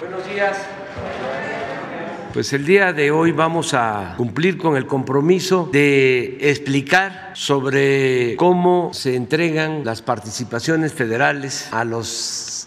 Buenos días. Pues el día de hoy vamos a cumplir con el compromiso de explicar sobre cómo se entregan las participaciones federales a los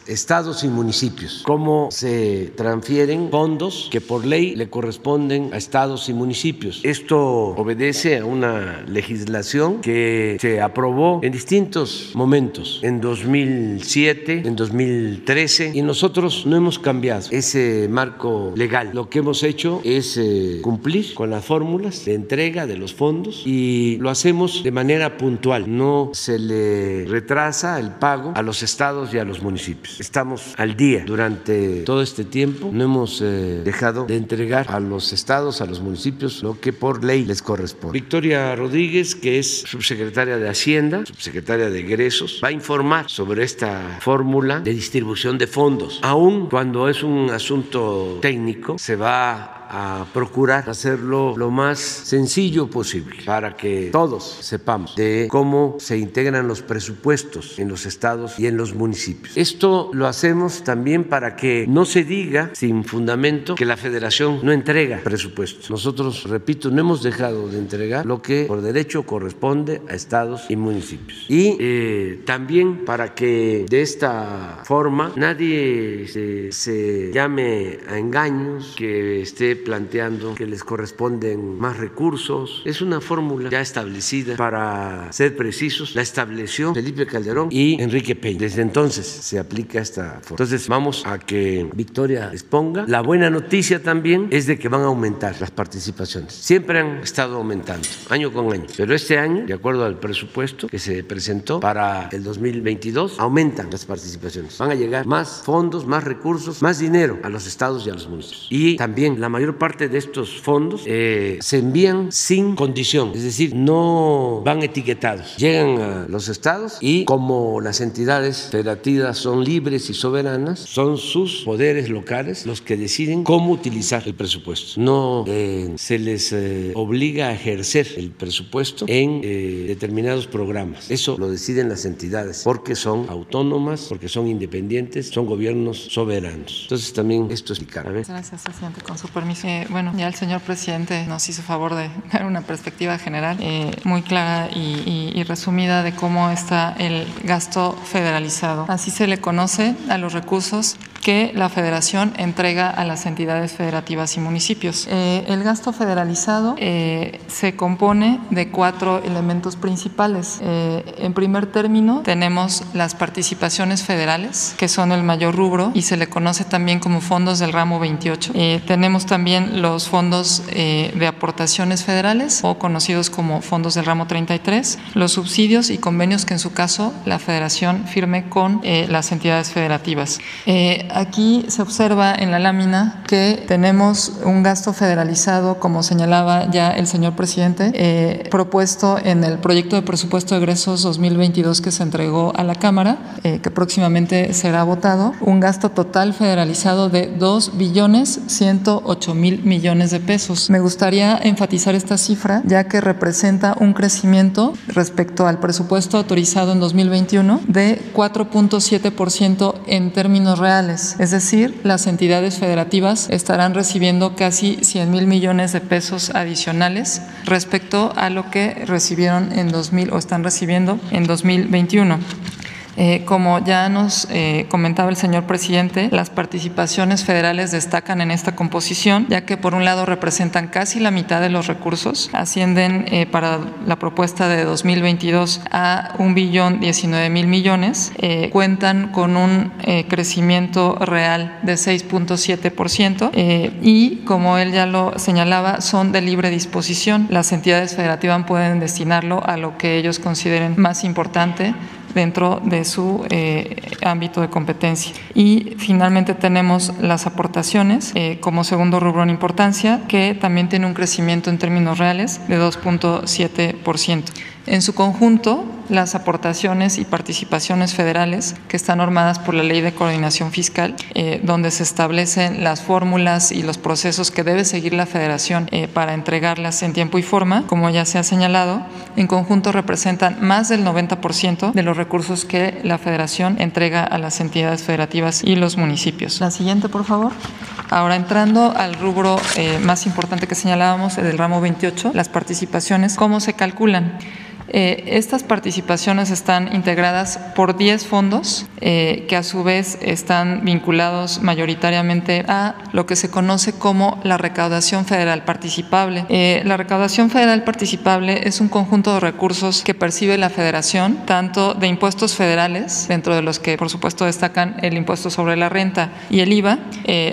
estados y municipios, cómo se transfieren fondos que por ley le corresponden a estados y municipios. Esto obedece a una legislación que se aprobó en distintos momentos, en 2007, en 2013, y nosotros no hemos cambiado ese marco legal. Lo que hemos hecho es eh, cumplir con las fórmulas de entrega de los fondos y lo hacemos de manera puntual. No se le retrasa el pago a los estados y a los municipios. Estamos al día durante todo este tiempo. No hemos eh, dejado de entregar a los estados, a los municipios, lo que por ley les corresponde. Victoria Rodríguez, que es subsecretaria de Hacienda, subsecretaria de Egresos, va a informar sobre esta fórmula de distribución de fondos. Aún cuando es un asunto técnico, se va a procurar hacerlo lo más sencillo posible para que todos sepamos de cómo se integran los presupuestos en los estados y en los municipios. Esto lo hacemos también para que no se diga sin fundamento que la federación no entrega presupuestos. Nosotros, repito, no hemos dejado de entregar lo que por derecho corresponde a estados y municipios. Y eh, también para que de esta forma nadie se, se llame a engaños, que esté planteando que les corresponden más recursos. Es una fórmula ya establecida para ser precisos. La estableció Felipe Calderón y Enrique Peña. Desde entonces se aplica esta fórmula. Entonces vamos a que Victoria exponga. La buena noticia también es de que van a aumentar las participaciones. Siempre han estado aumentando, año con año. Pero este año, de acuerdo al presupuesto que se presentó para el 2022, aumentan las participaciones. Van a llegar más fondos, más recursos, más dinero a los estados y a los municipios. Y también la mayor parte de estos fondos eh, se envían sin condición, es decir, no van etiquetados. Llegan a los estados y como las entidades federativas son libres y soberanas, son sus poderes locales los que deciden cómo utilizar el presupuesto. No eh, se les eh, obliga a ejercer el presupuesto en determinados programas. Eso lo deciden las entidades porque son autónomas, porque son independientes, son gobiernos soberanos. Entonces también esto es explicar. Gracias, presidente. Con su permiso. Eh, bueno, ya el señor presidente nos hizo favor de dar una perspectiva general eh, muy clara y, resumida de cómo está el gasto federalizado. Así se le conoce a los recursos que la federación entrega a las entidades federativas y municipios. Eh, el gasto federalizado se compone de cuatro elementos principales. en primer término, tenemos las participaciones federales, que son el mayor rubro y se le conoce también como fondos del ramo 28. tenemos también los fondos eh, de aportaciones federales o conocidos como fondos del ramo 33, los subsidios y convenios que en su caso la federación firme con eh, las entidades federativas. Eh, aquí se observa en la lámina que tenemos un gasto federalizado, como señalaba ya el señor presidente, propuesto en el proyecto de presupuesto de egresos 2022 que se entregó a la Cámara, que próximamente será votado, un gasto total federalizado de 2 billones 108 mil millones de pesos. Me gustaría enfatizar esta cifra ya que representa un crecimiento respecto al presupuesto autorizado en 2021 de 4.7% en términos reales. Es decir, las entidades federativas estarán recibiendo casi 100 mil millones de pesos adicionales respecto a lo que recibieron en 2000 o están recibiendo en 2021. Eh, como ya nos eh, comentaba el señor presidente, las participaciones federales destacan en esta composición, ya que por un lado representan casi la mitad de los recursos, ascienden eh, para la propuesta de 2022 a un billón 19 mil millones, cuentan con un crecimiento real de 6.7% y, como él ya lo señalaba, son de libre disposición. Las entidades federativas pueden destinarlo a lo que ellos consideren más importante dentro de su eh, ámbito de competencia. Y finalmente tenemos las aportaciones eh, como segundo rubro en importancia, que también tiene un crecimiento en términos reales de 2.7%. En su conjunto, las aportaciones y participaciones federales que están normadas por la Ley de Coordinación Fiscal, eh, donde se establecen las fórmulas y los procesos que debe seguir la federación eh, para entregarlas en tiempo y forma, como ya se ha señalado, en conjunto representan más del 90% de los recursos que la federación entrega a las entidades federativas y los municipios. La siguiente, por favor. Ahora entrando al rubro eh, más importante que señalábamos, el del ramo 28, las participaciones, ¿cómo se calculan? Eh, estas participaciones están integradas por 10 fondos eh, que a su vez están vinculados mayoritariamente a lo que se conoce como la recaudación federal participable. Eh, la recaudación federal participable es un conjunto de recursos que percibe la federación, tanto de impuestos federales, dentro de los que por supuesto destacan el impuesto sobre la renta y el IVA,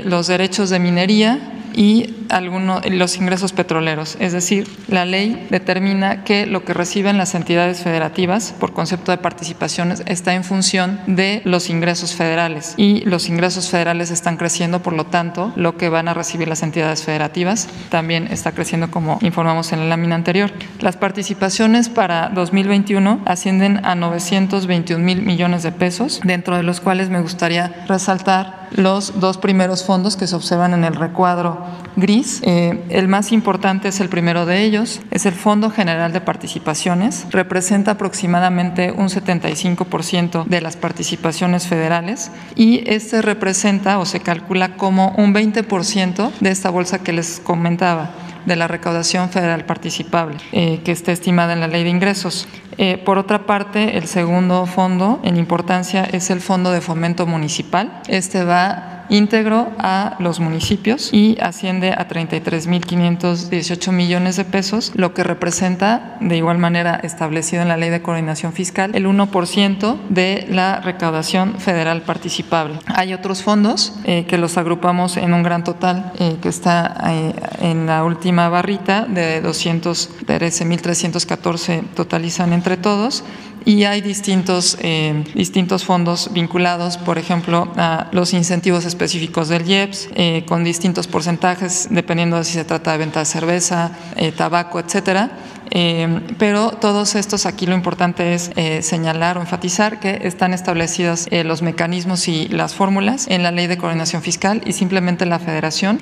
los derechos de minería, y algunos, los ingresos petroleros. Es decir, la ley determina que lo que reciben las entidades federativas por concepto de participaciones está en función de los ingresos federales y los ingresos federales están creciendo, por lo tanto, lo que van a recibir las entidades federativas también está creciendo como informamos en la lámina anterior. Las participaciones para 2021 ascienden a 921 mil millones de pesos, dentro de los cuales me gustaría resaltar los dos primeros fondos que se observan en el recuadro gris. Eh, el más importante es el primero de ellos, es el Fondo General de Participaciones. Representa aproximadamente un 75% de las participaciones federales y este representa o se calcula como un 20% de esta bolsa que les comentaba de la recaudación federal participable, eh, que está estimada en la ley de ingresos. Eh, por otra parte, el segundo fondo en importancia es el Fondo de Fomento Municipal. Este va íntegro a los municipios y asciende a 33.518 millones de pesos, lo que representa, de igual manera establecido en la Ley de Coordinación Fiscal, el 1% de la recaudación federal participable. Hay otros fondos eh, que los agrupamos en un gran total eh, que está eh, en la última barrita de 213.314 totalizan entre todos y hay distintos, eh, distintos fondos vinculados, por ejemplo, a los incentivos específicos del IEPS, eh, con distintos porcentajes, dependiendo de si se trata de venta de cerveza, eh, tabaco, etcétera. Eh, pero todos estos aquí lo importante es eh, señalar o enfatizar que están establecidos eh, los mecanismos y las fórmulas en la ley de coordinación fiscal y simplemente la federación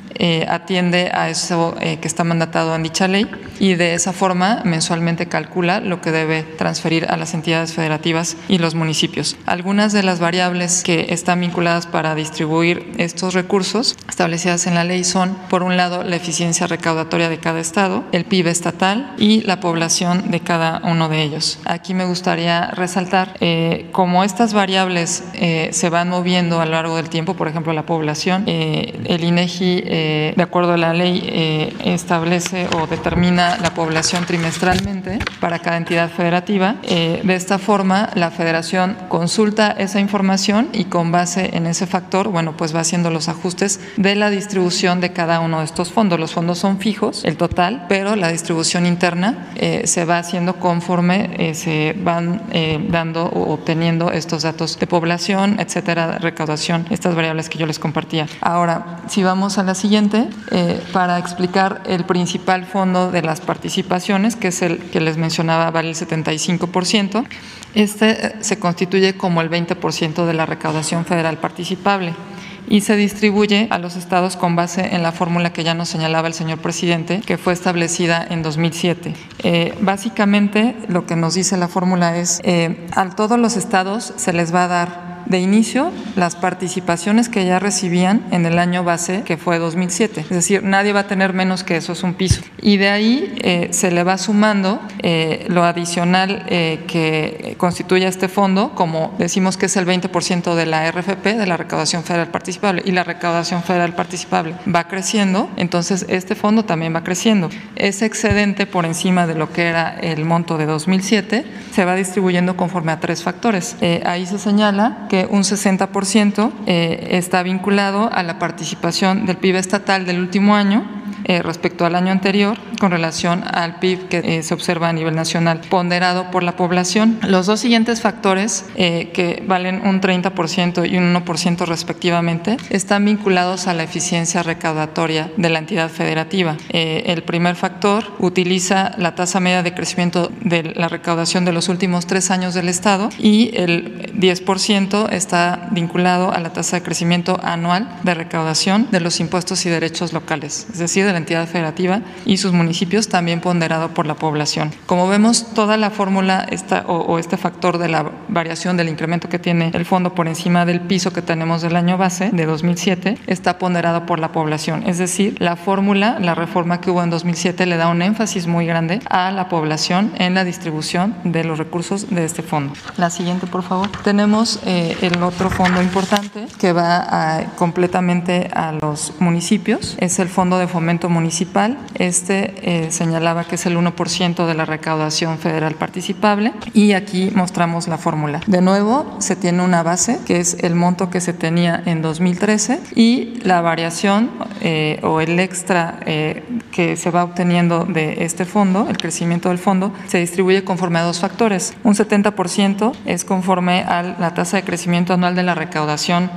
atiende a eso que está mandatado en dicha ley y de esa forma mensualmente calcula lo que debe transferir a las entidades federativas y los municipios. Algunas de las variables que están vinculadas para distribuir estos recursos establecidas en la ley son, por un lado, la eficiencia recaudatoria de cada estado, el PIB estatal y la población de cada uno de ellos. Aquí me gustaría resaltar eh, cómo estas variables eh, se van moviendo a lo largo del tiempo, por ejemplo, la población. Eh, el INEGI, eh, de acuerdo a la ley, establece o determina la población trimestralmente para cada entidad federativa. de esta forma, la federación consulta esa información y con base en ese factor, bueno, pues va haciendo los ajustes de la distribución de cada uno de estos fondos. Los fondos son fijos, el total, pero la distribución interna eh, se va haciendo conforme eh, se van eh, dando o obteniendo estos datos de población, etcétera, recaudación, estas variables que yo les compartía. Ahora, si vamos a la siguiente, para explicar el principal fondo de las participaciones, que es el que les mencionaba, vale el 75%, este se constituye como el 20% de la recaudación federal participable y se distribuye a los estados con base en la fórmula que ya nos señalaba el señor presidente, que fue establecida en 2007. Eh, básicamente, lo que nos dice la fórmula es, eh, a todos los estados se les va a dar de inicio las participaciones que ya recibían en el año base que fue 2007. Es decir, nadie va a tener menos que eso, es un piso. Y de ahí eh, se le va sumando eh, lo adicional eh, que constituye este fondo, como decimos que es el 20% de la RFP, de la recaudación federal participable, y la recaudación federal participable va creciendo, entonces este fondo también va creciendo. Ese excedente por encima de lo que era el monto de 2007 se va distribuyendo conforme a tres factores. ahí se señala que un 60% eh, está vinculado a la participación del PIB estatal del último año, eh, respecto al año anterior con relación al PIB que eh, se observa a nivel nacional, ponderado por la población. Los dos siguientes factores, eh, que valen un 30% y un 1% respectivamente, están vinculados a la eficiencia recaudatoria de la entidad federativa. el primer factor utiliza la tasa media de crecimiento de la recaudación de los últimos tres años del Estado y el 10% está vinculado a la tasa de crecimiento anual de recaudación de los impuestos y derechos locales, es decir, de la entidad federativa y sus municipios, también ponderado por la población. Como vemos, toda la fórmula está, o, este factor de la variación del incremento que tiene el fondo por encima del piso que tenemos del año base de 2007 está ponderado por la población. Es decir, la fórmula, la reforma que hubo en 2007 le da un énfasis muy grande a la población en la distribución de los recursos de este fondo. La siguiente, por favor. Tenemos eh, el otro fondo importante que va completamente a los municipios. Es el Fondo de Fomento Municipal. Este eh, señalaba que es el 1% de la recaudación federal participable y aquí mostramos la fórmula. De nuevo, se tiene una base que es el monto que se tenía en 2013 y la variación eh, o el extra eh, que se va obteniendo de este fondo, el crecimiento del fondo, se distribuye conforme a dos factores. Un 70% es conforme a la tasa de crecimiento anual de la recaudación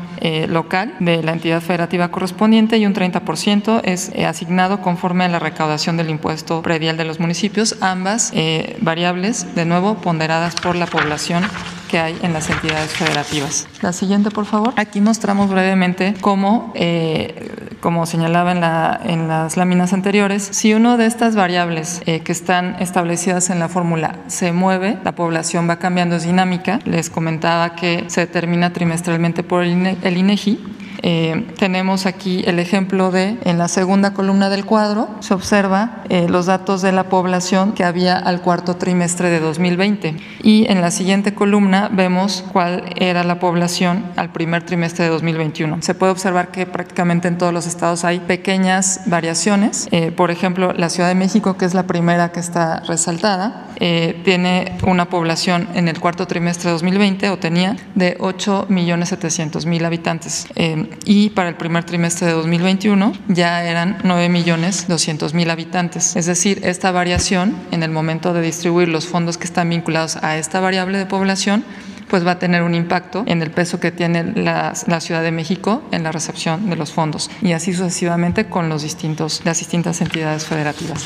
local de la entidad federativa correspondiente y un 30% es asignado conforme a la recaudación del impuesto predial de los municipios, ambas eh, variables, de nuevo, ponderadas por la población que hay en las entidades federativas. La siguiente, por favor. Aquí mostramos brevemente cómo, eh, como señalaba en, la, en, las láminas anteriores, si uno de estas variables eh, que están establecidas en la fórmula se mueve, la población va cambiando, es dinámica. Les comentaba que se determina trimestralmente por el INEGI eh, tenemos aquí el ejemplo de, en la segunda columna del cuadro, se observa eh, los datos de la población que había al cuarto trimestre de 2020. Y en la siguiente columna vemos cuál era la población al primer trimestre de 2021. Se puede observar que prácticamente en todos los estados hay pequeñas variaciones. Eh, por ejemplo, la Ciudad de México, que es la primera que está resaltada, tiene una población en el cuarto trimestre de 2020 o tenía de 8.700.000 habitantes y para el primer trimestre de 2021 ya eran 9.200.000 habitantes. Es decir, esta variación en el momento de distribuir los fondos que están vinculados a esta variable de población pues va a tener un impacto en el peso que tiene la, Ciudad de México en la recepción de los fondos y así sucesivamente con los distintos, las distintas entidades federativas.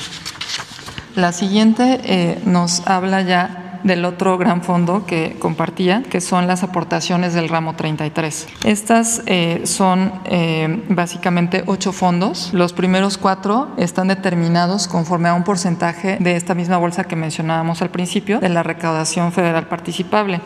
La siguiente eh, nos habla ya del otro gran fondo que compartía, que son las aportaciones del ramo 33. Estas eh, son eh, básicamente ocho fondos. Los primeros cuatro están determinados conforme a un porcentaje de esta misma bolsa que mencionábamos al principio, de la recaudación federal participable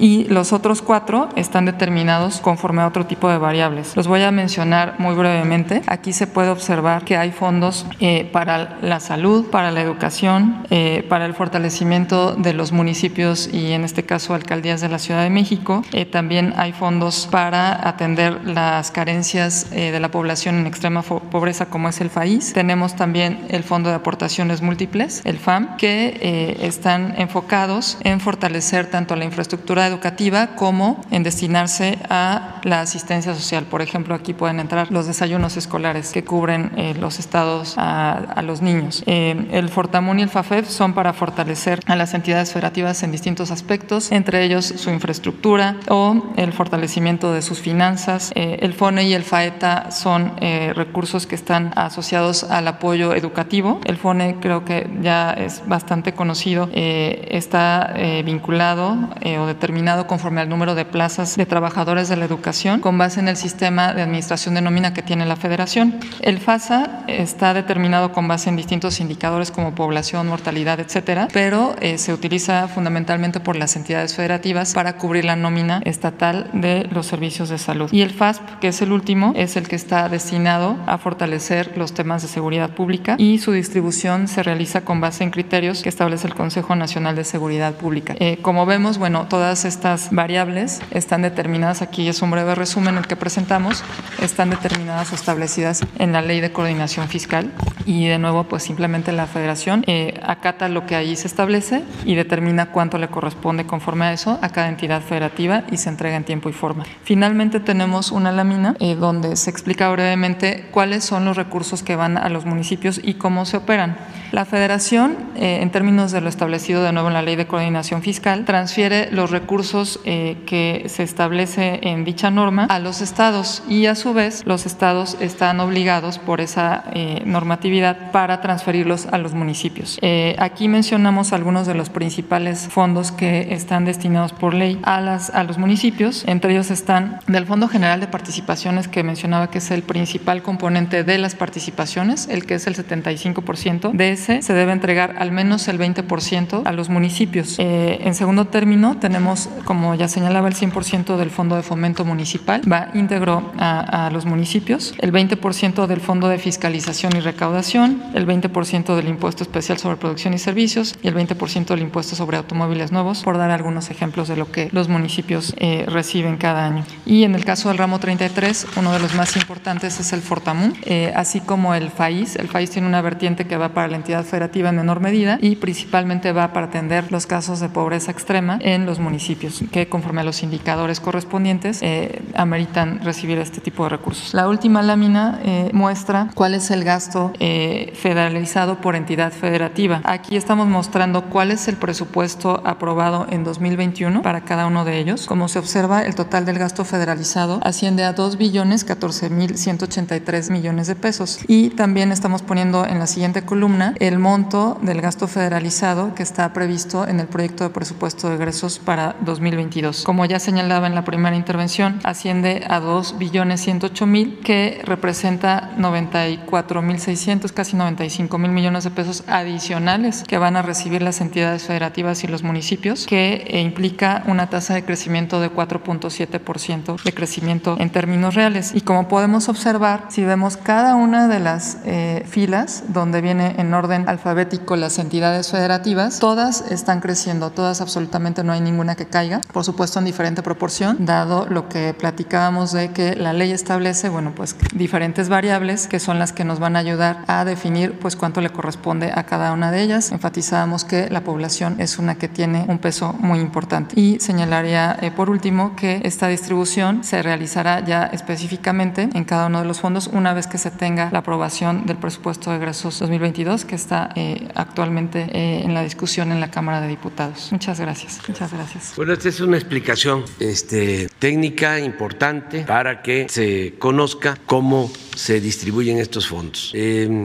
y los otros cuatro están determinados conforme a otro tipo de variables. Los voy a mencionar muy brevemente. Aquí se puede observar que hay fondos eh, para la salud, para la educación, eh, para el fortalecimiento de los municipios y en este caso alcaldías de la Ciudad de México. Eh, también hay fondos para atender las carencias de la población en extrema pobreza como es el FAIS. Tenemos también el Fondo de Aportaciones Múltiples, el FAM, que están enfocados en fortalecer tanto la infraestructura educativa como en destinarse a la asistencia social. Por ejemplo, aquí pueden entrar los desayunos escolares que cubren eh, los estados a, los niños. Eh, el Fortamun y el FAFEF son para fortalecer a las entidades federativas en distintos aspectos, entre ellos su infraestructura o el fortalecimiento de sus finanzas. Eh, el FONE y el FAETA son recursos que están asociados al apoyo educativo. El FONE creo que ya es bastante conocido, está vinculado o determinado conforme al número de plazas de trabajadores de la educación con base en el sistema de administración de nómina que tiene la federación. El FASA está determinado con base en distintos indicadores como población, mortalidad, etcétera, pero eh, se utiliza fundamentalmente por las entidades federativas para cubrir la nómina estatal de los servicios de salud. Y el FASP, que es el último, es el que está destinado a fortalecer los temas de seguridad pública y su distribución se realiza con base en criterios que establece el Consejo Nacional de Seguridad Pública. Eh, como vemos, bueno, todas estas variables están determinadas, aquí es un breve resumen el que presentamos, están determinadas o establecidas en la Ley de Coordinación Fiscal y de nuevo pues simplemente la federación eh, acata lo que allí se establece y determina cuánto le corresponde conforme a eso a cada entidad federativa y se entrega en tiempo y forma. Finalmente tenemos una lámina eh, donde se explica brevemente cuáles son los recursos que van a los municipios y cómo se operan. La federación, eh, en términos de lo establecido de nuevo en la ley de coordinación fiscal, transfiere los recursos que se establece en dicha norma a los estados y a su vez los estados están obligados por esa normatividad para transferirlos a los municipios. Eh, aquí mencionamos algunos de los principales fondos que están destinados por ley a, las, a los municipios. Entre ellos están del Fondo General de Participaciones que mencionaba que es el principal componente de las participaciones, el que es el 75%. De se debe entregar al menos el 20% a los municipios. Eh, en segundo término, tenemos, como ya señalaba, el 100% del Fondo de Fomento Municipal va íntegro a, a los municipios, el 20% del Fondo de Fiscalización y Recaudación, el 20% del impuesto especial sobre producción y servicios y el 20% del impuesto sobre automóviles nuevos, por dar algunos ejemplos de lo que los municipios eh, reciben cada año. Y en el caso del ramo 33, uno de los más importantes es el Fortamun, eh, así como el FAIS. El FAIS tiene una vertiente que va para la entidad federativa en menor medida y principalmente va para atender los casos de pobreza extrema en los municipios, que conforme a los indicadores correspondientes eh, ameritan recibir este tipo de recursos. La última lámina muestra cuál es el gasto federalizado por entidad federativa. Aquí estamos mostrando cuál es el presupuesto aprobado en 2021 para cada uno de ellos. Como se observa, el total del gasto federalizado asciende a 2 billones 14 mil 183 millones de pesos. Y también estamos poniendo en la siguiente columna el monto del gasto federalizado que está previsto en el proyecto de presupuesto de egresos para 2022. Como ya señalaba en la primera intervención, asciende a 2 billones 108 mil, que representa 94 mil 600, casi 95 mil millones de pesos adicionales que van a recibir las entidades federativas y los municipios, que eh, implica una tasa de crecimiento de 4.7% de crecimiento en términos reales. Y como podemos observar, si vemos cada una de las eh, filas donde viene en orden alfabético las entidades federativas, todas están creciendo, todas absolutamente no hay ninguna que caiga, por supuesto en diferente proporción, dado lo que platicábamos de que la ley establece, bueno, pues diferentes variables que son las que nos van a ayudar a definir pues cuánto le corresponde a cada una de ellas. Enfatizábamos que la población es una que tiene un peso muy importante. Y señalaría eh, por último que esta distribución se realizará ya específicamente en cada uno de los fondos una vez que se tenga la aprobación del presupuesto de egresos 2022 que está eh, actualmente eh, en la discusión en la Cámara de Diputados. Muchas gracias. Muchas gracias. Bueno, esta es una explicación este, técnica importante para que se conozca cómo se distribuyen estos fondos.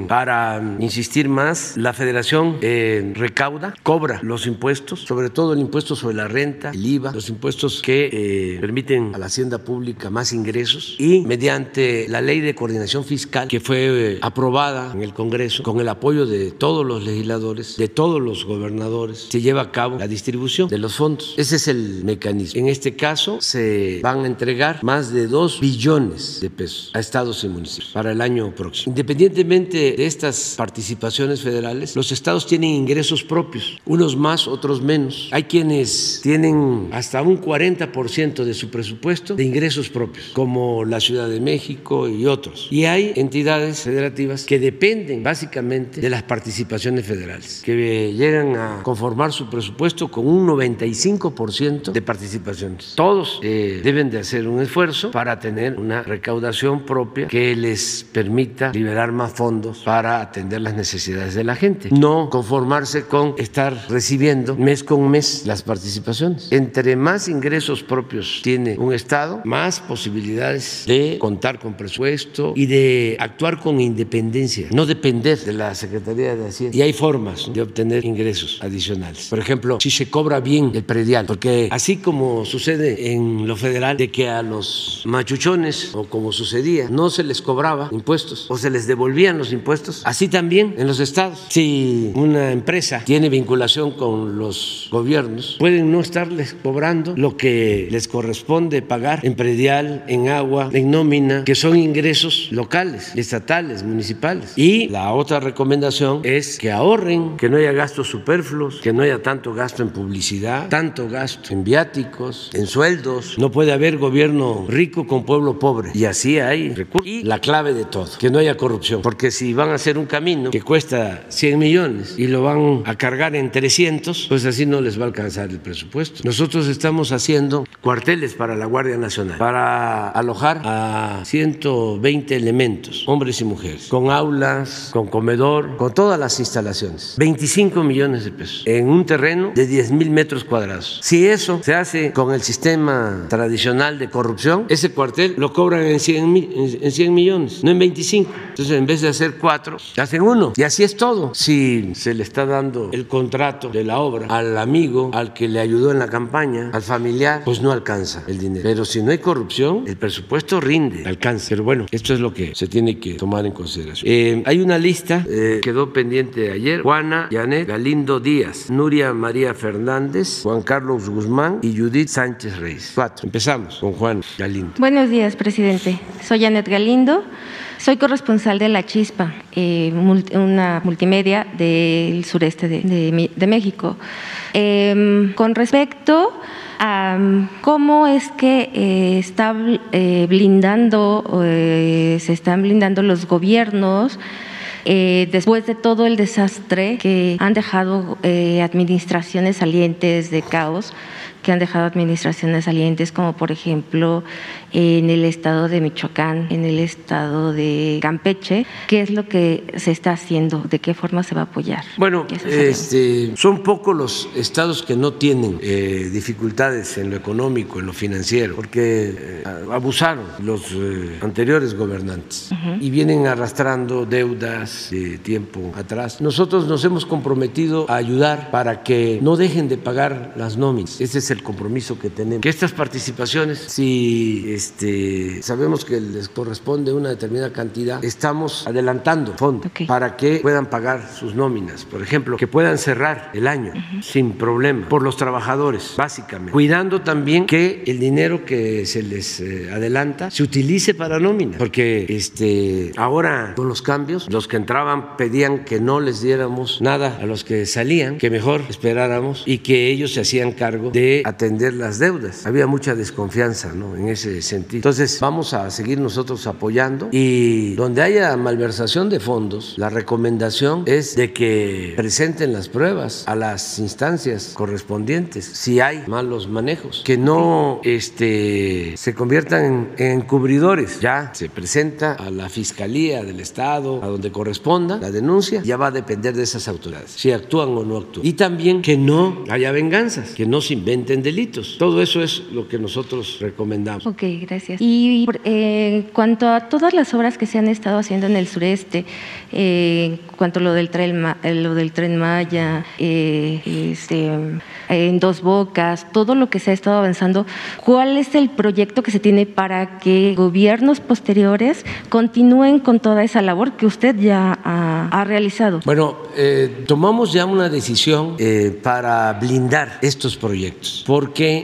para insistir más, la federación eh, recauda, cobra los impuestos, sobre todo el impuesto sobre la renta, el IVA, los impuestos que eh, permiten a la hacienda pública más ingresos y mediante la ley de coordinación fiscal que fue eh, aprobada en el Congreso con el apoyo de todos los legisladores, de todos los gobernadores, se lleva a cabo la distribución de los fondos. Ese es el mecanismo. En este caso se van a entregar más de 2 billones de pesos a estados y municipios para el año próximo. Independientemente de estas participaciones federales, los estados tienen ingresos propios, unos más, otros menos. Hay quienes tienen hasta un 40% de su presupuesto de ingresos propios, como la Ciudad de México y otros. Y hay entidades federativas que dependen básicamente de las participaciones federales, que llegan a conformar su presupuesto con un 95% de participaciones. Todos eh, deben de hacer un esfuerzo para tener una recaudación propia que les permita liberar más fondos para atender las necesidades de la gente. No conformarse con estar recibiendo mes con mes las participaciones. Entre más ingresos propios tiene un Estado, más posibilidades de contar con presupuesto y de actuar con independencia, no depender de la Secretaría de Hacienda. Y hay formas de obtener ingresos adicionales. Por ejemplo, si se cobra bien el predial, porque así como sucede en lo federal, de que a los machuchones, o como sucedía, no se les cobraba impuestos o se les devolvían los impuestos, así también en los estados. Si una empresa tiene vinculación con los gobiernos, pueden no estarles cobrando lo que les corresponde pagar en predial, en agua, en nómina, que son ingresos locales, estatales, municipales. Y la otra recomendación es que ahorren, que no haya gastos superfluos, que no haya tanto gasto en publicidad, tanto gasto en viáticos, en sueldos. No puede haber gobierno rico con pueblo pobre. Y así hay recursos. Y la clave de todo, que no haya corrupción, porque si van a hacer un camino que cuesta 100 millones y lo van a cargar en 300, pues así no les va a alcanzar el presupuesto. Nosotros estamos haciendo cuarteles para la Guardia Nacional, para alojar a 120 elementos, hombres y mujeres, con aulas, con comedor, con todas las instalaciones. 25 millones de pesos en un terreno de 10 mil metros cuadrados. Si eso se hace con el sistema tradicional de corrupción, ese cuartel lo cobran en 100, en 100 millones, no en 25. Entonces, en vez de hacer cuatro, hacen uno. Y así es todo. Si se le está dando el contrato de la obra al amigo, al que le ayudó en la campaña, al familiar, pues no alcanza el dinero. Pero si no hay corrupción, el presupuesto rinde, alcanza. Pero bueno, esto es lo que se tiene que tomar en consideración. Eh, hay una lista, eh, quedó pendiente ayer, Juana Janet Galindo Díaz, Nuria María Fernández, Juan Carlos Guzmán y Judith Sánchez Reyes. Cuatro. Empezamos con Juan Galindo. Buenos días, presidente. Soy Janet Galindo. Soy corresponsal de La Chispa, eh, una multimedia del sureste de, México. Em, con respecto a mm, cómo es que eh, eh, blindando, se están blindando los gobiernos después de todo el desastre que han dejado administraciones salientes de caos que han dejado administraciones salientes, como por ejemplo en el estado de Michoacán, en el estado de Campeche. ¿Qué es lo que se está haciendo? ¿De qué forma se va a apoyar? Bueno, este, son pocos los estados que no tienen eh, dificultades en lo económico, en lo financiero, porque eh, abusaron los eh, anteriores gobernantes y vienen arrastrando deudas de tiempo atrás. Nosotros nos hemos comprometido a ayudar para que no dejen de pagar las nóminas. Ese es el compromiso que tenemos. Que estas participaciones, si este, sabemos que les corresponde una determinada cantidad, estamos adelantando fondos para que puedan pagar sus nóminas. Por ejemplo, que puedan cerrar el año sin problema por los trabajadores, básicamente. Cuidando también que el dinero que se les eh, adelanta se utilice para nómina, porque este, ahora con los cambios, los que entraban pedían que no les diéramos nada a los que salían, que mejor esperáramos y que ellos se hacían cargo de atender las deudas. Había mucha desconfianza ¿no? en ese sentido. Entonces vamos a seguir nosotros apoyando y donde haya malversación de fondos, la recomendación es de que presenten las pruebas a las instancias correspondientes si hay malos manejos, que no este, se conviertan en, en cubridores. Ya se presenta a la Fiscalía del Estado, a donde corresponda la denuncia, ya va a depender de esas autoridades, si actúan o no actúan. Y también que no haya venganzas, que no se inventen delitos. Todo eso es lo que nosotros recomendamos. Ok, gracias. Y eh, en cuanto a todas las obras que se han estado haciendo en el sureste, eh, en cuanto a lo del tren, eh, lo del tren Maya, este, en Dos Bocas, todo lo que se ha estado avanzando, ¿cuál es el proyecto que se tiene para que gobiernos posteriores continúen con toda esa labor que usted ya ha, ha realizado? Bueno, tomamos ya una decisión para blindar estos proyectos porque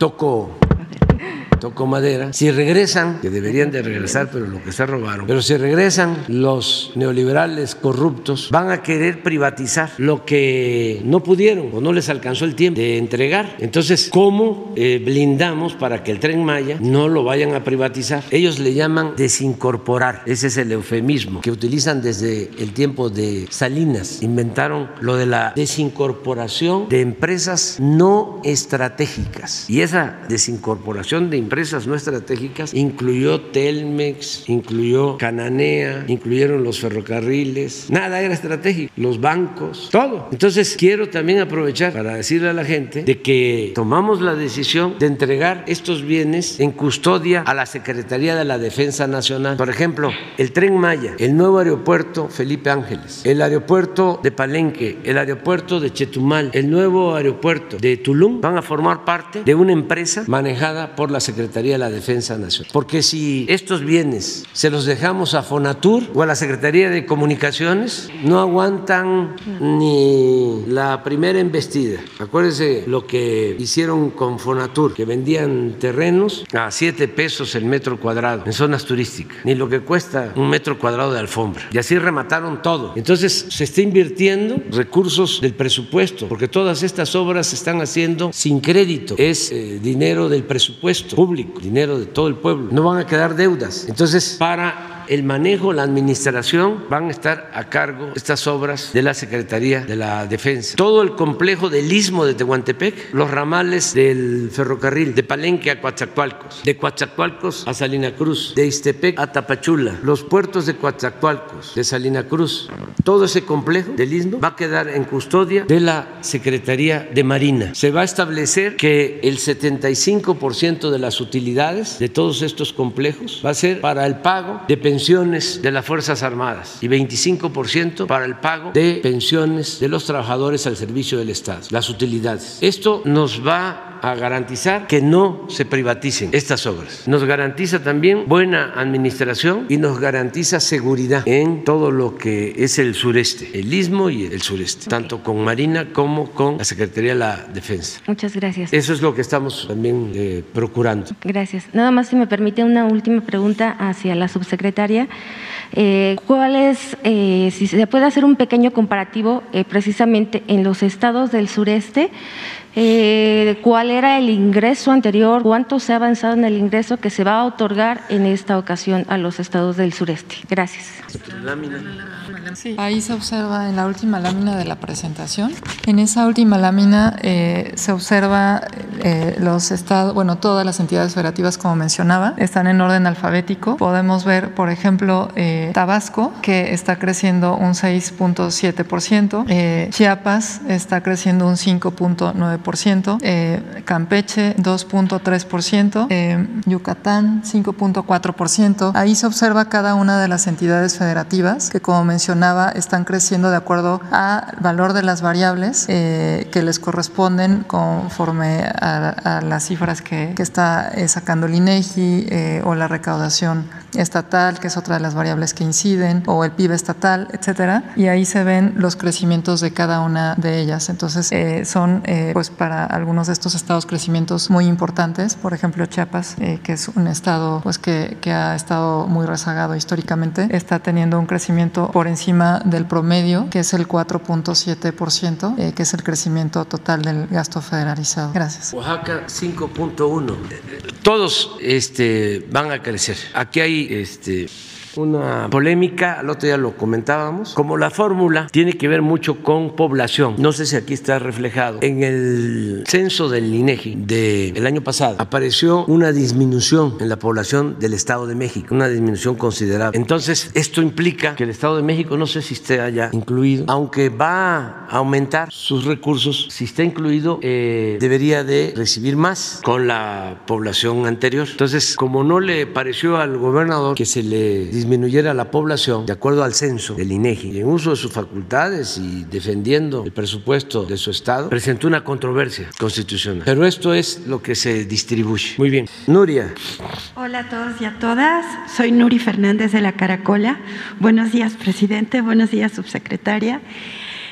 tocó madera, si regresan, que deberían de regresar, pero lo que se robaron, pero si regresan los neoliberales corruptos, van a querer privatizar lo que no pudieron o no les alcanzó el tiempo de entregar. Entonces, ¿cómo eh, blindamos para que el tren Maya no lo vayan a privatizar? Ellos le llaman desincorporar, ese es el eufemismo que utilizan desde el tiempo de Salinas. Inventaron lo de la desincorporación de empresas no estratégicas. Y esa desincorporación de empresas no estratégicas incluyó Telmex, incluyó Cananea, incluyeron los ferrocarriles, nada era estratégico, los bancos, todo. Entonces quiero también aprovechar para decirle a la gente de que tomamos la decisión de entregar estos bienes en custodia a la Secretaría de la Defensa Nacional. Por ejemplo, el tren Maya, el nuevo aeropuerto Felipe Ángeles, el aeropuerto de Palenque, el aeropuerto de Chetumal, el nuevo aeropuerto de Tulum van a formar parte de una empresa manejada por la Secretaría Secretaría de la Defensa Nacional. Porque si estos bienes se los dejamos a Fonatur o a la Secretaría de Comunicaciones, no aguantan ni la primera embestida. Acuérdense lo que hicieron con Fonatur, que vendían terrenos a 7 pesos el metro cuadrado en zonas turísticas, ni lo que cuesta un metro cuadrado de alfombra. Y así remataron todo. Entonces se está invirtiendo recursos del presupuesto, porque todas estas obras se están haciendo sin crédito. Es eh, dinero del presupuesto público dinero de todo el pueblo. No van a quedar deudas. Entonces, para el manejo, la administración, van a estar a cargo estas obras de la Secretaría de la Defensa. Todo el complejo del Istmo de Tehuantepec, los ramales del ferrocarril de Palenque a Coatzacoalcos, de Coatzacoalcos a Salina Cruz, de Istepec a Tapachula, los puertos de Coatzacoalcos, de Salina Cruz, todo ese complejo del Istmo va a quedar en custodia de la Secretaría de Marina. Se va a establecer que el 75% de las utilidades de todos estos complejos va a ser para el pago de pensiones de las Fuerzas Armadas y 25% para el pago de pensiones de los trabajadores al servicio del Estado, las utilidades. Esto nos va a garantizar que no se privaticen estas obras. Nos garantiza también buena administración y nos garantiza seguridad en todo lo que es el sureste, el istmo y el sureste, tanto con Marina como con la Secretaría de la Defensa. Muchas gracias. Eso es lo que estamos también eh, procurando. Gracias. Nada más si me permite una última pregunta hacia la subsecretaria. Eh, ¿Cuál es, eh, si se puede hacer un pequeño comparativo eh, precisamente en los estados del sureste? Eh, ¿Cuál era el ingreso anterior? ¿Cuánto se ha avanzado en el ingreso que se va a otorgar en esta ocasión a los estados del sureste? Gracias. Sí, ahí se observa en la última lámina de la presentación. En esa última lámina eh, se observa eh, los estados, bueno, todas las entidades federativas, como mencionaba, están en orden alfabético. Podemos ver, por ejemplo, eh, Tabasco, que está creciendo un 6.7%, Chiapas está creciendo un 5.9%, Campeche 2.3%, Yucatán 5.4%. Ahí se observa cada una de las entidades federativas que, como mencionaba, están creciendo de acuerdo al valor de las variables eh, que les corresponden conforme a, a las cifras que, que está eh, sacando el INEGI eh, o la recaudación estatal, que es otra de las variables que inciden, o el PIB estatal, etcétera. Y ahí se ven los crecimientos de cada una de ellas. Entonces, eh, son, eh, pues, para algunos de estos estados crecimientos muy importantes. Por ejemplo, Chiapas, eh, que es un estado, pues, que, que ha estado muy rezagado históricamente, está teniendo un crecimiento por encima del promedio, que es el 4.7%, eh, que es el crecimiento total del gasto federalizado. Gracias. Oaxaca 5.1. Todos este, van a crecer. Aquí hay este, una polémica, al otro día lo comentábamos, como la fórmula tiene que ver mucho con población. No sé si aquí está reflejado. En el censo del INEGI del año pasado apareció una disminución en la población del Estado de México, una disminución considerable. Entonces, esto implica que el Estado de México, no sé si esté allá incluido, aunque va a aumentar sus recursos, si está incluido, eh, debería de recibir más con la población anterior. Entonces, como no le pareció al gobernador que se le disminuyera la población de acuerdo al censo del INEGI en uso de sus facultades y defendiendo el presupuesto de su estado, presentó una controversia constitucional. Pero esto es lo que se distribuye. Muy bien. Nuria. Hola a todos y a todas. Soy Nuri Fernández de la Caracola. Buenos días, presidente. Buenos días, subsecretaria.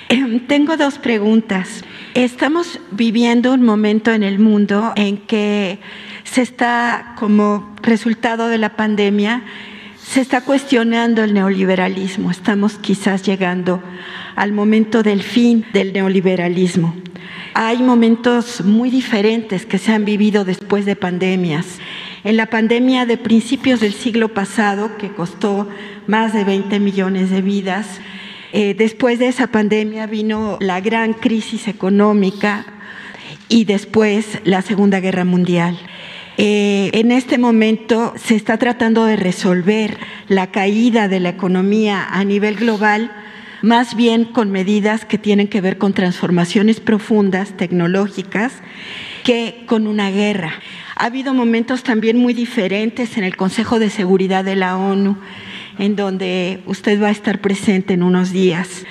Eh, tengo dos preguntas. Estamos viviendo un momento en el mundo en que se está, como resultado de la pandemia, se está cuestionando el neoliberalismo. Estamos quizás llegando al momento del fin del neoliberalismo. Hay momentos muy diferentes que se han vivido después de pandemias. En la pandemia de principios del siglo pasado, que costó más de 20 millones de vidas, eh, después de esa pandemia vino la gran crisis económica y después la Segunda Guerra Mundial. Eh, en este momento se está tratando de resolver la caída de la economía a nivel global, más bien con medidas que tienen que ver con transformaciones profundas, tecnológicas, que con una guerra. Ha habido momentos también muy diferentes en el Consejo de Seguridad de la ONU, en donde usted va a estar presente en unos días.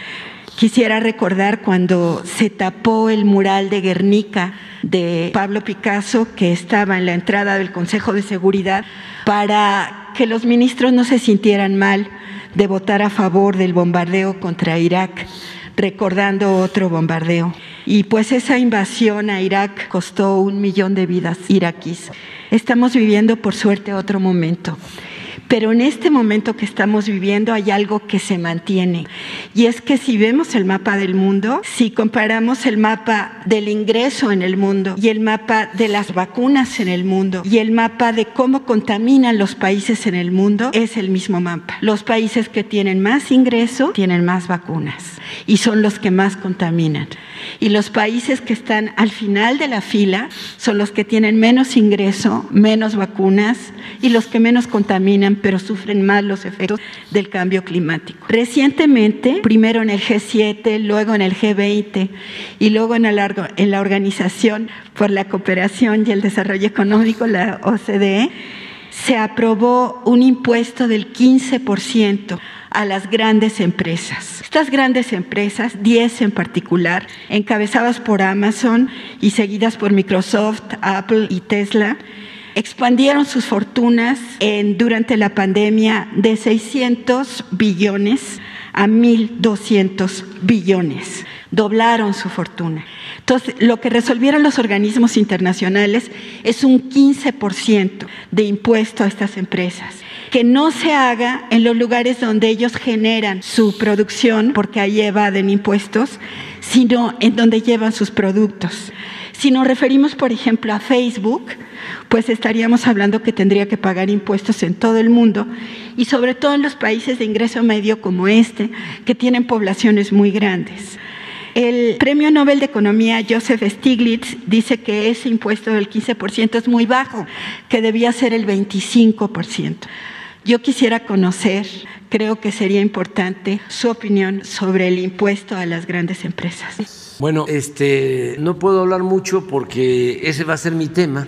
Quisiera recordar cuando se tapó el mural de Guernica de Pablo Picasso, que estaba en la entrada del Consejo de Seguridad, para que los ministros no se sintieran mal de votar a favor del bombardeo contra Irak, recordando otro bombardeo. Y pues esa invasión a Irak costó un millón de vidas iraquíes. Estamos viviendo, por suerte, otro momento. Pero en este momento que estamos viviendo hay algo que se mantiene. Y es que si vemos el mapa del mundo, si comparamos el mapa del ingreso en el mundo y el mapa de las vacunas en el mundo y el mapa de cómo contaminan los países en el mundo, es el mismo mapa. Los países que tienen más ingreso tienen más vacunas y son los que más contaminan. Y los países que están al final de la fila son los que tienen menos ingreso, menos vacunas y los que menos contaminan, pero sufren más los efectos del cambio climático. Recientemente, primero en el G7, luego en el G20 y luego en la, en la Organización por la Cooperación y el Desarrollo Económico, la OCDE, se aprobó un impuesto del 15% a las grandes empresas. Estas grandes empresas, 10 en particular, encabezadas por Amazon y seguidas por Microsoft, Apple y Tesla, expandieron sus fortunas durante la pandemia de 600 billones a 1.200 billones. Doblaron su fortuna. Entonces, lo que resolvieron los organismos internacionales es un 15% de impuesto a estas empresas que no se haga en los lugares donde ellos generan su producción, porque ahí evaden impuestos, sino en donde llevan sus productos. Si nos referimos, por ejemplo, a Facebook, pues estaríamos hablando que tendría que pagar impuestos en todo el mundo y sobre todo en los países de ingreso medio como este, que tienen poblaciones muy grandes. El Premio Nobel de Economía Joseph Stiglitz dice que ese impuesto del 15% es muy bajo, que debía ser el 25%. Yo quisiera conocer, creo que sería importante, su opinión sobre el impuesto a las grandes empresas. Bueno, este, no puedo hablar mucho porque ese va a ser mi tema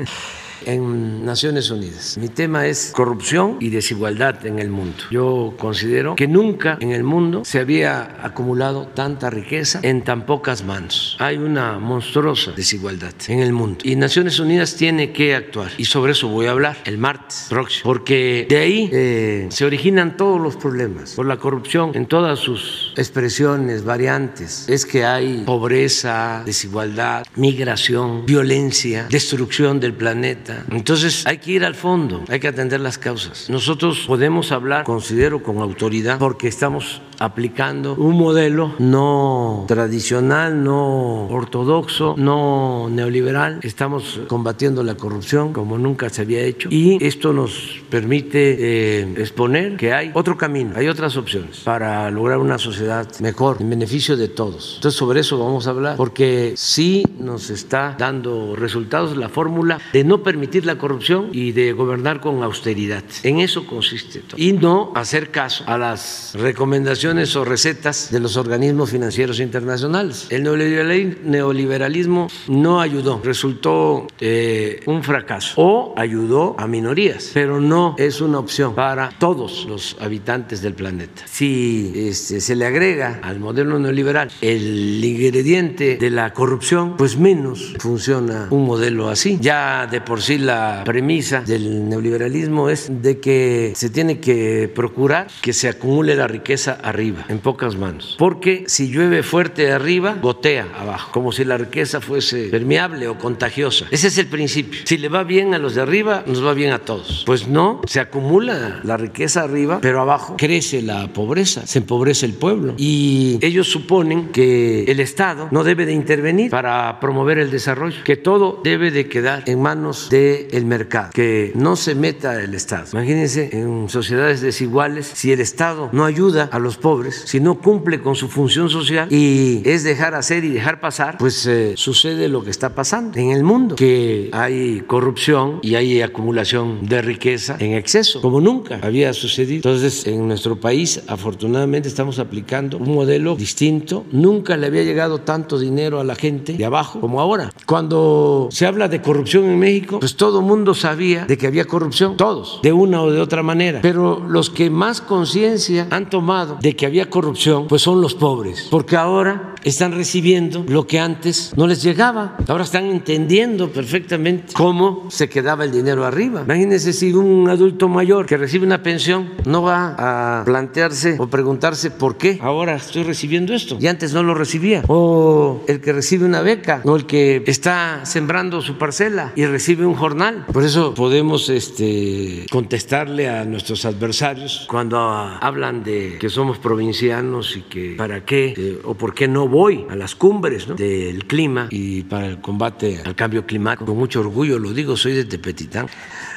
en Naciones Unidas. Mi tema es corrupción y desigualdad en el mundo. Yo considero que nunca en el mundo se había acumulado tanta riqueza en tan pocas manos. Hay una monstruosa desigualdad en el mundo y Naciones Unidas tiene que actuar y sobre eso voy a hablar el martes próximo, porque de ahí eh, se originan todos los problemas por la corrupción en todas sus expresiones, variantes. Es que hay pobreza, desigualdad, migración, violencia, destrucción del planeta entonces hay que ir al fondo, hay que atender las causas. Nosotros podemos hablar, considero, con autoridad, porque estamos aplicando un modelo no tradicional, no ortodoxo, no neoliberal. Estamos combatiendo la corrupción como nunca se había hecho y esto nos permite eh, exponer que hay otro camino, hay otras opciones para lograr una sociedad mejor, en beneficio de todos. Entonces sobre eso vamos a hablar, porque sí nos está dando resultados la fórmula de no permitir la corrupción y de gobernar con austeridad. En eso consiste todo. Y no hacer caso a las recomendaciones o recetas de los organismos financieros internacionales. El neoliberalismo no ayudó, resultó eh, un fracaso o ayudó a minorías, pero no es una opción para todos los habitantes del planeta. Si este, se le agrega al modelo neoliberal el ingrediente de la corrupción, pues menos funciona un modelo así. Ya de por sí la premisa del neoliberalismo es de que se tiene que procurar que se acumule la riqueza arriba en pocas manos. Porque si llueve fuerte arriba, gotea abajo, como si la riqueza fuese permeable o contagiosa. Ese es el principio. Si le va bien a los de arriba, nos va bien a todos. Pues no, se acumula la riqueza arriba, pero abajo crece la pobreza, se empobrece el pueblo. Y ellos suponen que el Estado no debe de intervenir para promover el desarrollo, que todo debe de quedar en manos del mercado, que no se meta el Estado. Imagínense en sociedades desiguales, si el Estado no ayuda a los pobres, si no cumple con su función social y es dejar hacer y dejar pasar, pues eh, sucede lo que está pasando en el mundo, que hay corrupción y hay acumulación de riqueza en exceso, como nunca había sucedido. Entonces, en nuestro país, afortunadamente, estamos aplicando un modelo distinto. Nunca le había llegado tanto dinero a la gente de abajo como ahora. Cuando se habla de corrupción en México, pues todo mundo sabía de que había corrupción, todos, de una o de otra manera. Pero los que más conciencia han tomado de que había corrupción, pues son los pobres, porque ahora están recibiendo lo que antes no les llegaba. Ahora están entendiendo perfectamente cómo se quedaba el dinero arriba. Imagínense si un adulto mayor que recibe una pensión no va a plantearse o preguntarse por qué ahora estoy recibiendo esto y antes no lo recibía. O el que recibe una beca o el que está sembrando su parcela y recibe un jornal. Por eso podemos este, contestarle a nuestros adversarios cuando hablan de que somos provincianos y que para qué eh, o por qué no voy a las cumbres del clima y para el combate al cambio climático. Con mucho orgullo lo digo, soy de Tepetitán.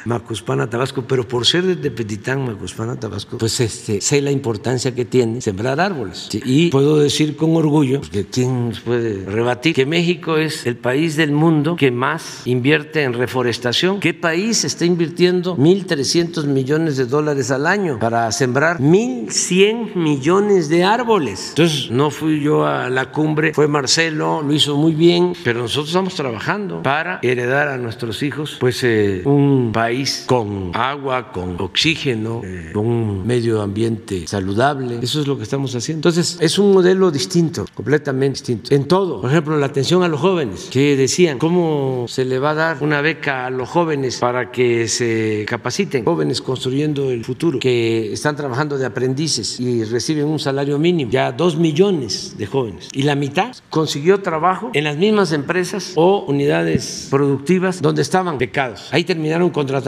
Macuspana, Tabasco, pero por ser de Tepetitán, Macuspana, Tabasco, pues este, sé la importancia que tiene sembrar árboles. Y puedo decir con orgullo, porque quién nos puede rebatir, que México es el país del mundo que más invierte en reforestación. ¿Qué país está invirtiendo 1.300 millones de dólares al año para sembrar 1.100 millones de árboles? Entonces, no fui yo a la cumbre, fue Marcelo, lo hizo muy bien, pero nosotros estamos trabajando para heredar a nuestros hijos pues eh, un país con agua, con oxígeno, eh, con un medio ambiente saludable. Eso es lo que estamos haciendo. Entonces, es un modelo distinto, completamente distinto. En todo, por ejemplo, la atención a los jóvenes, que decían, ¿cómo se le va a dar una beca a los jóvenes para que se capaciten? Jóvenes construyendo el futuro, que están trabajando de aprendices y reciben un salario mínimo, ya dos millones de jóvenes. Y la mitad consiguió trabajo en las mismas empresas o unidades productivas donde estaban becados. Ahí terminaron contratando